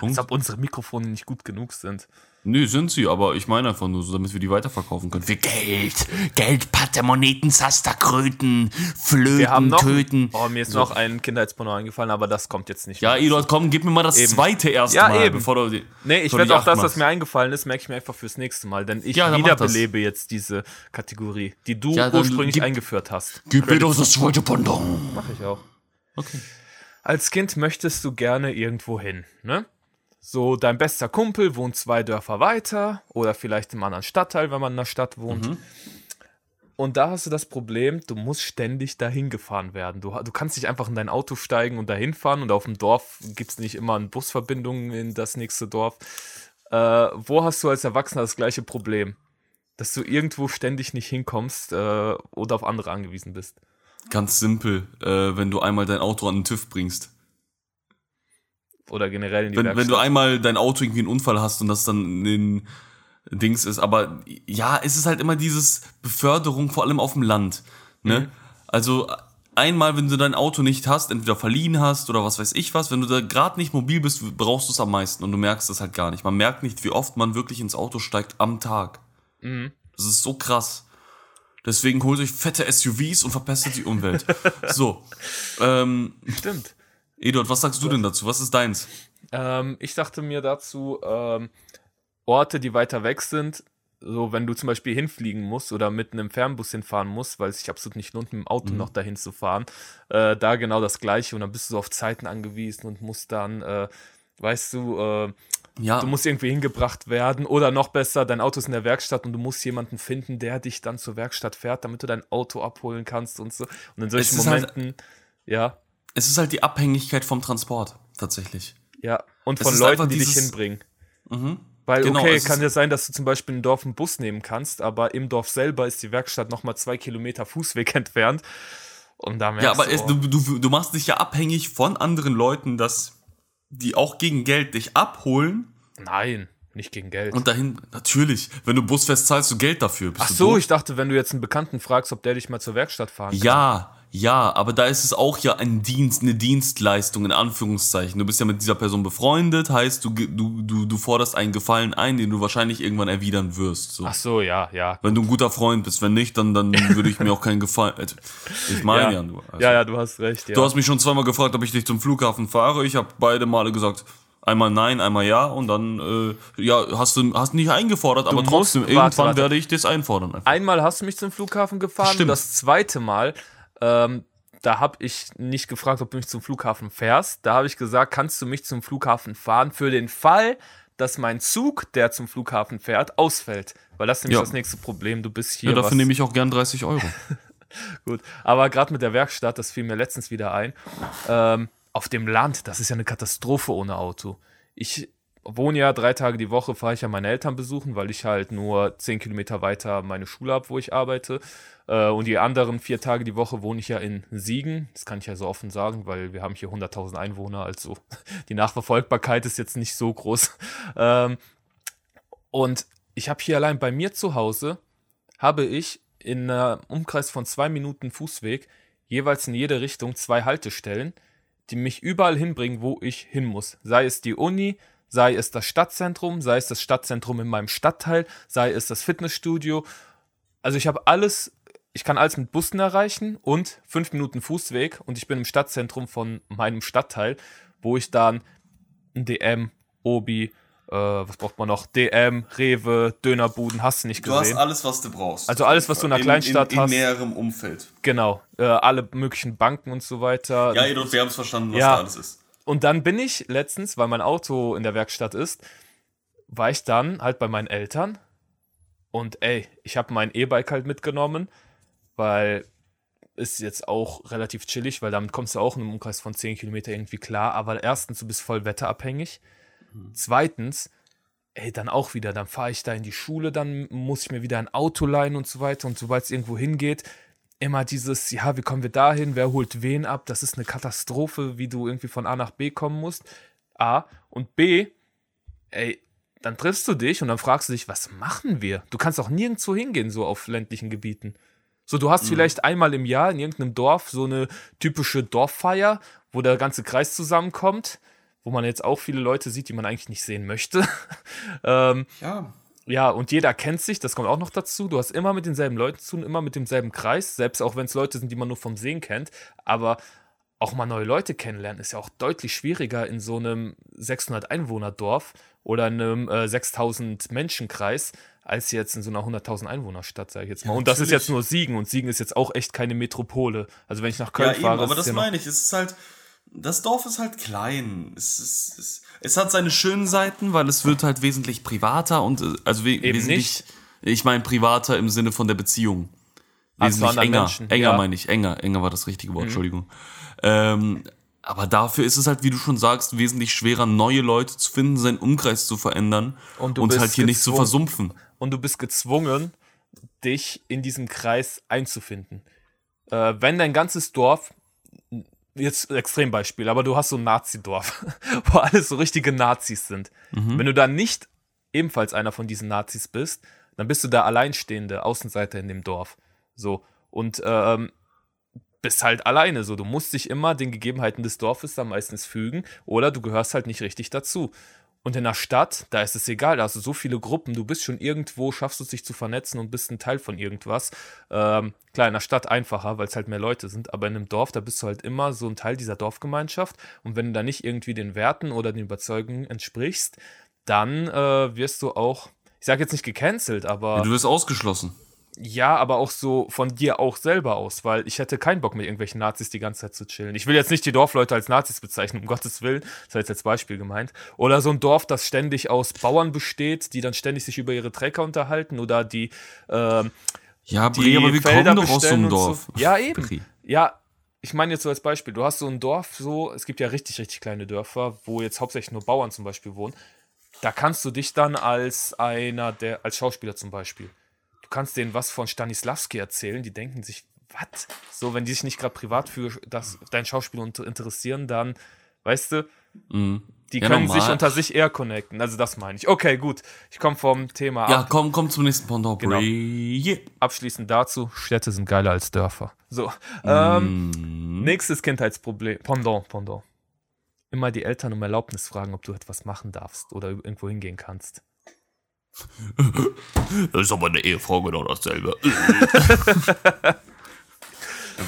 Als ob unsere Mikrofone nicht gut genug sind. Nö, sind sie, aber ich meine einfach nur so, damit wir die weiterverkaufen können. Für Geld. Geld, Patermoneten, Sasterkröten, Flöten, wir haben noch, töten. Oh, mir ist so. noch ein Kindheitsporno eingefallen, aber das kommt jetzt nicht Ja, Eduard, komm, gib mir mal das eben. zweite erste ja, eben. bevor du Nee, ich werde auch das, was mir eingefallen ist, merke ich mir einfach fürs nächste Mal, denn ich ja, wiederbelebe jetzt diese Kategorie, die du ja, ursprünglich gib, eingeführt hast. Gib mir doch das zweite Pendant. Mach ich auch. Okay. Als Kind möchtest du gerne irgendwo hin, ne? So, dein bester Kumpel wohnt zwei Dörfer weiter oder vielleicht im anderen Stadtteil, wenn man in der Stadt wohnt. Mhm. Und da hast du das Problem, du musst ständig dahin gefahren werden. Du, du kannst nicht einfach in dein Auto steigen und dahin fahren und auf dem Dorf gibt es nicht immer eine Busverbindung in das nächste Dorf. Äh, wo hast du als Erwachsener das gleiche Problem? Dass du irgendwo ständig nicht hinkommst äh, oder auf andere angewiesen bist. Ganz simpel, äh, wenn du einmal dein Auto an den TÜV bringst. Oder generell in die wenn, Werkstatt. Wenn du einmal dein Auto irgendwie einen Unfall hast und das dann in Dings ist, aber ja, es ist halt immer dieses Beförderung, vor allem auf dem Land. Ne? Mhm. Also einmal, wenn du dein Auto nicht hast, entweder verliehen hast oder was weiß ich was, wenn du da gerade nicht mobil bist, brauchst du es am meisten und du merkst es halt gar nicht. Man merkt nicht, wie oft man wirklich ins Auto steigt am Tag. Mhm. Das ist so krass. Deswegen holt euch fette SUVs und verpestet die Umwelt. so. Ähm, Stimmt. Eduard, was sagst du denn dazu? Was ist deins? Ähm, ich dachte mir dazu, ähm, Orte, die weiter weg sind, so wenn du zum Beispiel hinfliegen musst oder mit einem Fernbus hinfahren musst, weil es sich absolut nicht lohnt, mit dem Auto mhm. noch dahin zu fahren, äh, da genau das Gleiche und dann bist du so auf Zeiten angewiesen und musst dann, äh, weißt du, äh, ja. du musst irgendwie hingebracht werden oder noch besser, dein Auto ist in der Werkstatt und du musst jemanden finden, der dich dann zur Werkstatt fährt, damit du dein Auto abholen kannst und so. Und in solchen halt Momenten, halt, ja es ist halt die Abhängigkeit vom Transport, tatsächlich. Ja, und von Leuten, die dich hinbringen. Mhm. Weil, genau, okay, kann ja sein, dass du zum Beispiel in Dorf einen Bus nehmen kannst, aber im Dorf selber ist die Werkstatt nochmal zwei Kilometer Fußweg entfernt. Und da merkst ja, aber du, es, du, du, du machst dich ja abhängig von anderen Leuten, dass die auch gegen Geld dich abholen. Nein, nicht gegen Geld. Und dahin, natürlich, wenn du Bus fährst, zahlst du Geld dafür. Ach so, ich dachte, wenn du jetzt einen Bekannten fragst, ob der dich mal zur Werkstatt fahren kann. Ja, ja, aber da ist es auch ja ein Dienst, eine Dienstleistung in Anführungszeichen. Du bist ja mit dieser Person befreundet, heißt du du du, du forderst einen Gefallen ein, den du wahrscheinlich irgendwann erwidern wirst. So. Ach so, ja, ja. Wenn du ein guter Freund bist, wenn nicht, dann dann würde ich mir auch keinen Gefallen. Also, ich meine ja, ja, du. Also, ja, ja, du hast recht. Ja. Du hast mich schon zweimal gefragt, ob ich dich zum Flughafen fahre. Ich habe beide Male gesagt, Einmal nein, einmal ja und dann äh, ja, hast du hast nicht eingefordert, aber musst- trotzdem, warte, irgendwann warte. werde ich das einfordern. Einfach. Einmal hast du mich zum Flughafen gefahren. Stimmt. Das zweite Mal, ähm, da habe ich nicht gefragt, ob du mich zum Flughafen fährst. Da habe ich gesagt, kannst du mich zum Flughafen fahren für den Fall, dass mein Zug, der zum Flughafen fährt, ausfällt. Weil das ist nämlich Ja. das nächste Problem. Du bist hier. Ja, dafür nehme ich auch gern 30 Euro. Gut, aber gerade mit der Werkstatt, das fiel mir letztens wieder ein. Ähm, auf dem Land, das ist ja eine Katastrophe ohne Auto. Ich wohne ja drei Tage die Woche, fahre ich ja meine Eltern besuchen, weil ich halt nur zehn Kilometer weiter meine Schule habe, wo ich arbeite. Äh, und die anderen vier Tage die Woche wohne ich ja in Siegen. Das kann ich ja so offen sagen, weil wir haben hier 100.000 Einwohner, also die Nachverfolgbarkeit ist jetzt nicht so groß. Ähm, und ich habe hier allein bei mir zu Hause, habe ich in einem Umkreis von zwei Minuten Fußweg jeweils in jede Richtung zwei Haltestellen, die mich überall hinbringen, wo ich hin muss. Sei es die Uni, sei es das Stadtzentrum, sei es das Stadtzentrum in meinem Stadtteil, sei es das Fitnessstudio. Also ich habe alles, ich kann alles mit Bussen erreichen und fünf Minuten Fußweg und ich bin im Stadtzentrum von meinem Stadtteil, wo ich dann ein DM, Obi, äh, was braucht man noch? DM, Rewe, Dönerbuden, hast du nicht gesehen. alles, was du brauchst. Also alles, was du in einer Kleinstadt in, in hast. näherem Umfeld. Genau, äh, alle möglichen Banken und so weiter. Ja, jedoch, wir haben es verstanden, was Ja. da alles ist. Und dann bin ich letztens, weil mein Auto in der Werkstatt ist, war ich dann halt bei meinen Eltern. Und ey, ich habe mein E-Bike halt mitgenommen, weil ist jetzt auch relativ chillig, weil damit kommst du auch in einem Umkreis von 10 Kilometer irgendwie klar. Aber erstens, du bist voll wetterabhängig. Zweitens, ey, dann auch wieder, dann fahre ich da in die Schule, dann muss ich mir wieder ein Auto leihen und so weiter. Und sobald es irgendwo hingeht, immer dieses, ja, wie kommen wir dahin, wer holt wen ab? Das ist eine Katastrophe, wie du irgendwie von A nach B kommen musst. A. Und B, ey, dann triffst du dich und dann fragst du dich, was machen wir? Du kannst auch nirgendwo hingehen, so auf ländlichen Gebieten. So, du hast vielleicht einmal im Jahr in irgendeinem Dorf so eine typische Dorffeier, wo der ganze Kreis zusammenkommt, wo man jetzt auch viele Leute sieht, die man eigentlich nicht sehen möchte. ähm, Ja. ja, und jeder kennt sich, das kommt auch noch dazu. Du hast immer mit denselben Leuten zu tun, immer mit demselben Kreis, selbst auch wenn es Leute sind, die man nur vom Sehen kennt. Aber auch mal neue Leute kennenlernen ist ja auch deutlich schwieriger in so einem 600 Einwohner-Dorf oder in einem äh, 6000 Menschen-Kreis als jetzt in so einer 100.000 Einwohner-Stadt, sage ich jetzt mal. und das ist jetzt nur Siegen und Siegen ist jetzt auch echt keine Metropole. Also wenn ich nach Ja, Köln eben, fahre, aber ist das ja meine ich. Es ist halt, das Dorf ist halt klein. Es, ist, es, es hat seine schönen Seiten, weil es wird halt wesentlich privater und äh, also we Eben wesentlich. nicht. Ich meine privater im Sinne von der Beziehung. Ah, Wesentlich anderen enger. Menschen, enger ja. Mhm. meine ich. Enger. Enger war das richtige Wort. Entschuldigung. Ähm, aber dafür ist es halt, wie du schon sagst, wesentlich schwerer, neue Leute zu finden, seinen Umkreis zu verändern Und und, halt hier nicht zu versumpfen. Und du bist gezwungen, dich in diesem Kreis einzufinden. Äh, wenn dein ganzes Dorf, jetzt Extrembeispiel, aber du hast so ein Nazi-Dorf, wo alles so richtige Nazis sind. Wenn du dann nicht ebenfalls einer von diesen Nazis bist, dann bist du der alleinstehende Außenseiter in dem Dorf. So. Und ähm, bist halt alleine so. Du musst dich immer den Gegebenheiten des Dorfes dann meistens fügen oder du gehörst halt nicht richtig dazu. Und in der Stadt, da ist es egal, da hast du so viele Gruppen, du bist schon irgendwo, schaffst es dich zu vernetzen und bist ein Teil von irgendwas. Ähm, klar, in der Stadt einfacher, weil es halt mehr Leute sind, aber in einem Dorf, da bist du halt immer so ein Teil dieser Dorfgemeinschaft. Und wenn du da nicht irgendwie den Werten oder den Überzeugungen entsprichst, dann äh, wirst du auch, ich sage jetzt nicht gecancelt, aber. Du wirst ausgeschlossen. Ja, aber auch so von dir auch selber aus, weil ich hätte keinen Bock mit irgendwelchen Nazis die ganze Zeit zu chillen. Ich will jetzt nicht die Dorfleute als Nazis bezeichnen, um Gottes Willen, das war jetzt als Beispiel gemeint. Oder so ein Dorf, das ständig aus Bauern besteht, die dann ständig sich über ihre Trecker unterhalten oder die, ähm, Ja, die Brie, aber wir Felder kommen doch aus so einem Dorf. So. Ja, eben. Brie. Ja, ich meine jetzt so als Beispiel, du hast so ein Dorf, so, es gibt ja richtig, richtig kleine Dörfer, wo jetzt hauptsächlich nur Bauern zum Beispiel wohnen. Da kannst du dich dann als einer der, als Schauspieler zum Beispiel, du kannst denen was von Stanislavski erzählen, die denken sich, was? So, wenn die sich nicht gerade privat für das, dein Schauspiel interessieren, dann, weißt du, Mhm. die Ja, können normal. sich unter sich eher connecten. Also das meine ich. Okay, gut. Ich komme vom Thema Ja, ab. komm, komm zum nächsten Pendant. Genau. Brie. Abschließend dazu, Städte sind geiler als Dörfer. So, ähm, Mhm. nächstes Kindheitsproblem. Pendant, Pendant. Immer die Eltern um Erlaubnis fragen, ob du etwas machen darfst oder irgendwo hingehen kannst. Das ist aber eine Ehefrau genau dasselbe.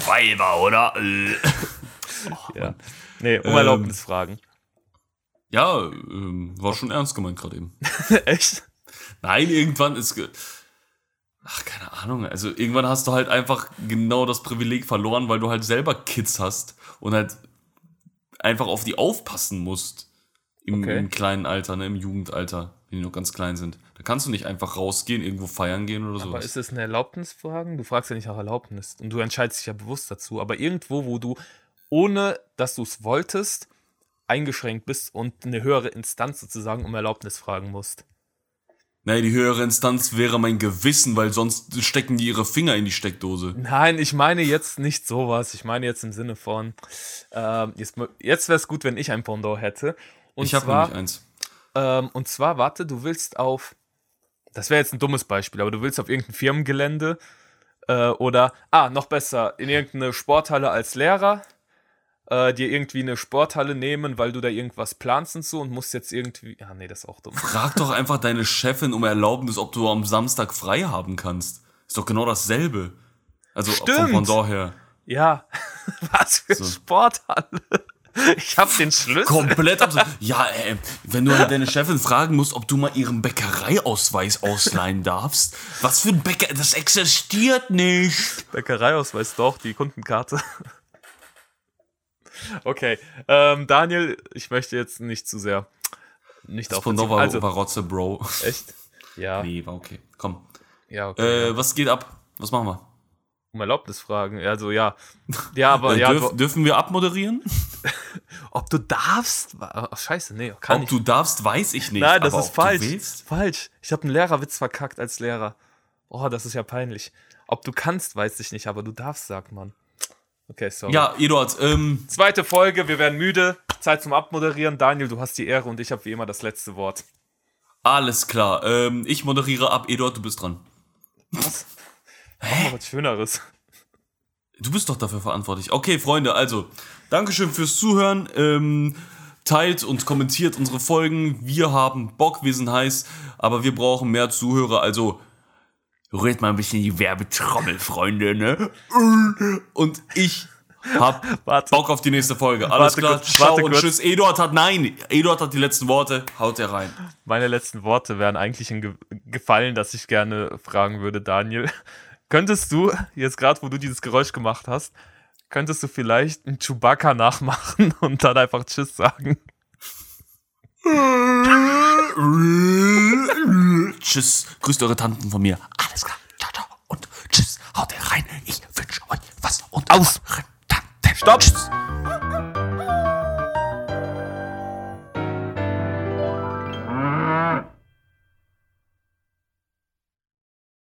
Weiber, oder? Ja. Nee, um Ähm, Erlaubnis fragen. Ja, ähm, war schon ernst gemeint gerade eben. Echt? Nein, irgendwann ist. Ach, keine Ahnung. Also irgendwann hast du halt einfach genau das Privileg verloren, weil du halt selber Kids hast und halt einfach auf die aufpassen musst. Im, Okay. im kleinen Alter, ne, im Jugendalter, wenn die noch ganz klein sind. Da kannst du nicht einfach rausgehen, irgendwo feiern gehen oder Aber sowas. ist es eine Erlaubnisfragen? Du fragst ja nicht nach Erlaubnis und du entscheidest dich ja bewusst dazu. Aber irgendwo, wo du, ohne dass du es wolltest, eingeschränkt bist und eine höhere Instanz sozusagen um Erlaubnis fragen musst. Naja, die höhere Instanz wäre mein Gewissen, weil sonst stecken die ihre Finger in die Steckdose. Nein, ich meine jetzt nicht sowas. Ich meine jetzt im Sinne von, ähm, jetzt, jetzt wäre es gut, wenn ich ein Pendant hätte. Und ich habe nämlich eins. Ähm, und zwar, warte, du willst auf, das wäre jetzt ein dummes Beispiel, aber du willst auf irgendein Firmengelände äh, oder, ah, noch besser, in irgendeine Sporthalle als Lehrer, äh, dir irgendwie eine Sporthalle nehmen, weil du da irgendwas planst und so und musst jetzt irgendwie, ah, nee, das ist auch dumm. Frag doch einfach deine Chefin um Erlaubnis, ob du am Samstag frei haben kannst. Ist doch genau dasselbe. Also Stimmt. von von daher. Ja, was für So. Sporthalle. Ich hab den Schlüssel. Komplett absurd. Ja, äh, wenn du deine Chefin fragen musst, ob du mal ihren Bäckereiausweis ausleihen darfst. Was für ein Bäcker? Das existiert nicht. Bäckereiausweis doch, die Kundenkarte. Okay, ähm, Daniel, ich möchte jetzt nicht zu sehr nicht Das auf Pendant war, also war Rotze, Bro. echt. Ja, Nee, war okay. Komm. ja, okay. Äh, was geht ab? Was machen wir? Um Erlaubnis fragen. Also ja, ja, aber Äh, ja, dürf, dürfen wir abmoderieren? ob du darfst? Ach, scheiße, nee, kann Ob ich. du darfst, weiß ich nicht. Nein, das ist falsch. Falsch. Ich habe einen Lehrerwitz verkackt als Lehrer. Oh, das ist ja peinlich. Ob du kannst, weiß ich nicht, aber du darfst, sagt man. Okay, sorry. Ja, Eduard, ähm, Zweite Folge, wir werden müde. Zeit zum Abmoderieren. Daniel, du hast die Ehre und ich habe wie immer das letzte Wort. alles klar. Ähm, ich moderiere ab. Eduard, du bist dran. Was? Mal was Schöneres. Du bist doch dafür verantwortlich. Okay, Freunde, also, Dankeschön fürs Zuhören. Ähm, teilt und kommentiert unsere Folgen. Wir haben Bock, wir sind heiß, aber wir brauchen mehr Zuhörer. Also, rührt mal ein bisschen die Werbetrommel, Freunde, ne? Und ich hab Warte. Bock auf die nächste Folge. Alles Warte klar, kurz, ciao und kurz. tschüss. Eduard hat, nein, Eduard hat die letzten Worte. Haut er rein. Meine letzten Worte wären eigentlich ein Ge Gefallen, dass ich gerne fragen würde, Daniel. Könntest du, jetzt gerade wo du dieses Geräusch gemacht hast, könntest du vielleicht einen Chewbacca nachmachen und dann einfach Tschüss sagen? Tschüss, grüßt eure Tanten von mir. Alles klar, ciao, ciao und tschüss. Haut rein. Ich wünsche euch was und Aus. Tanten. Stopp!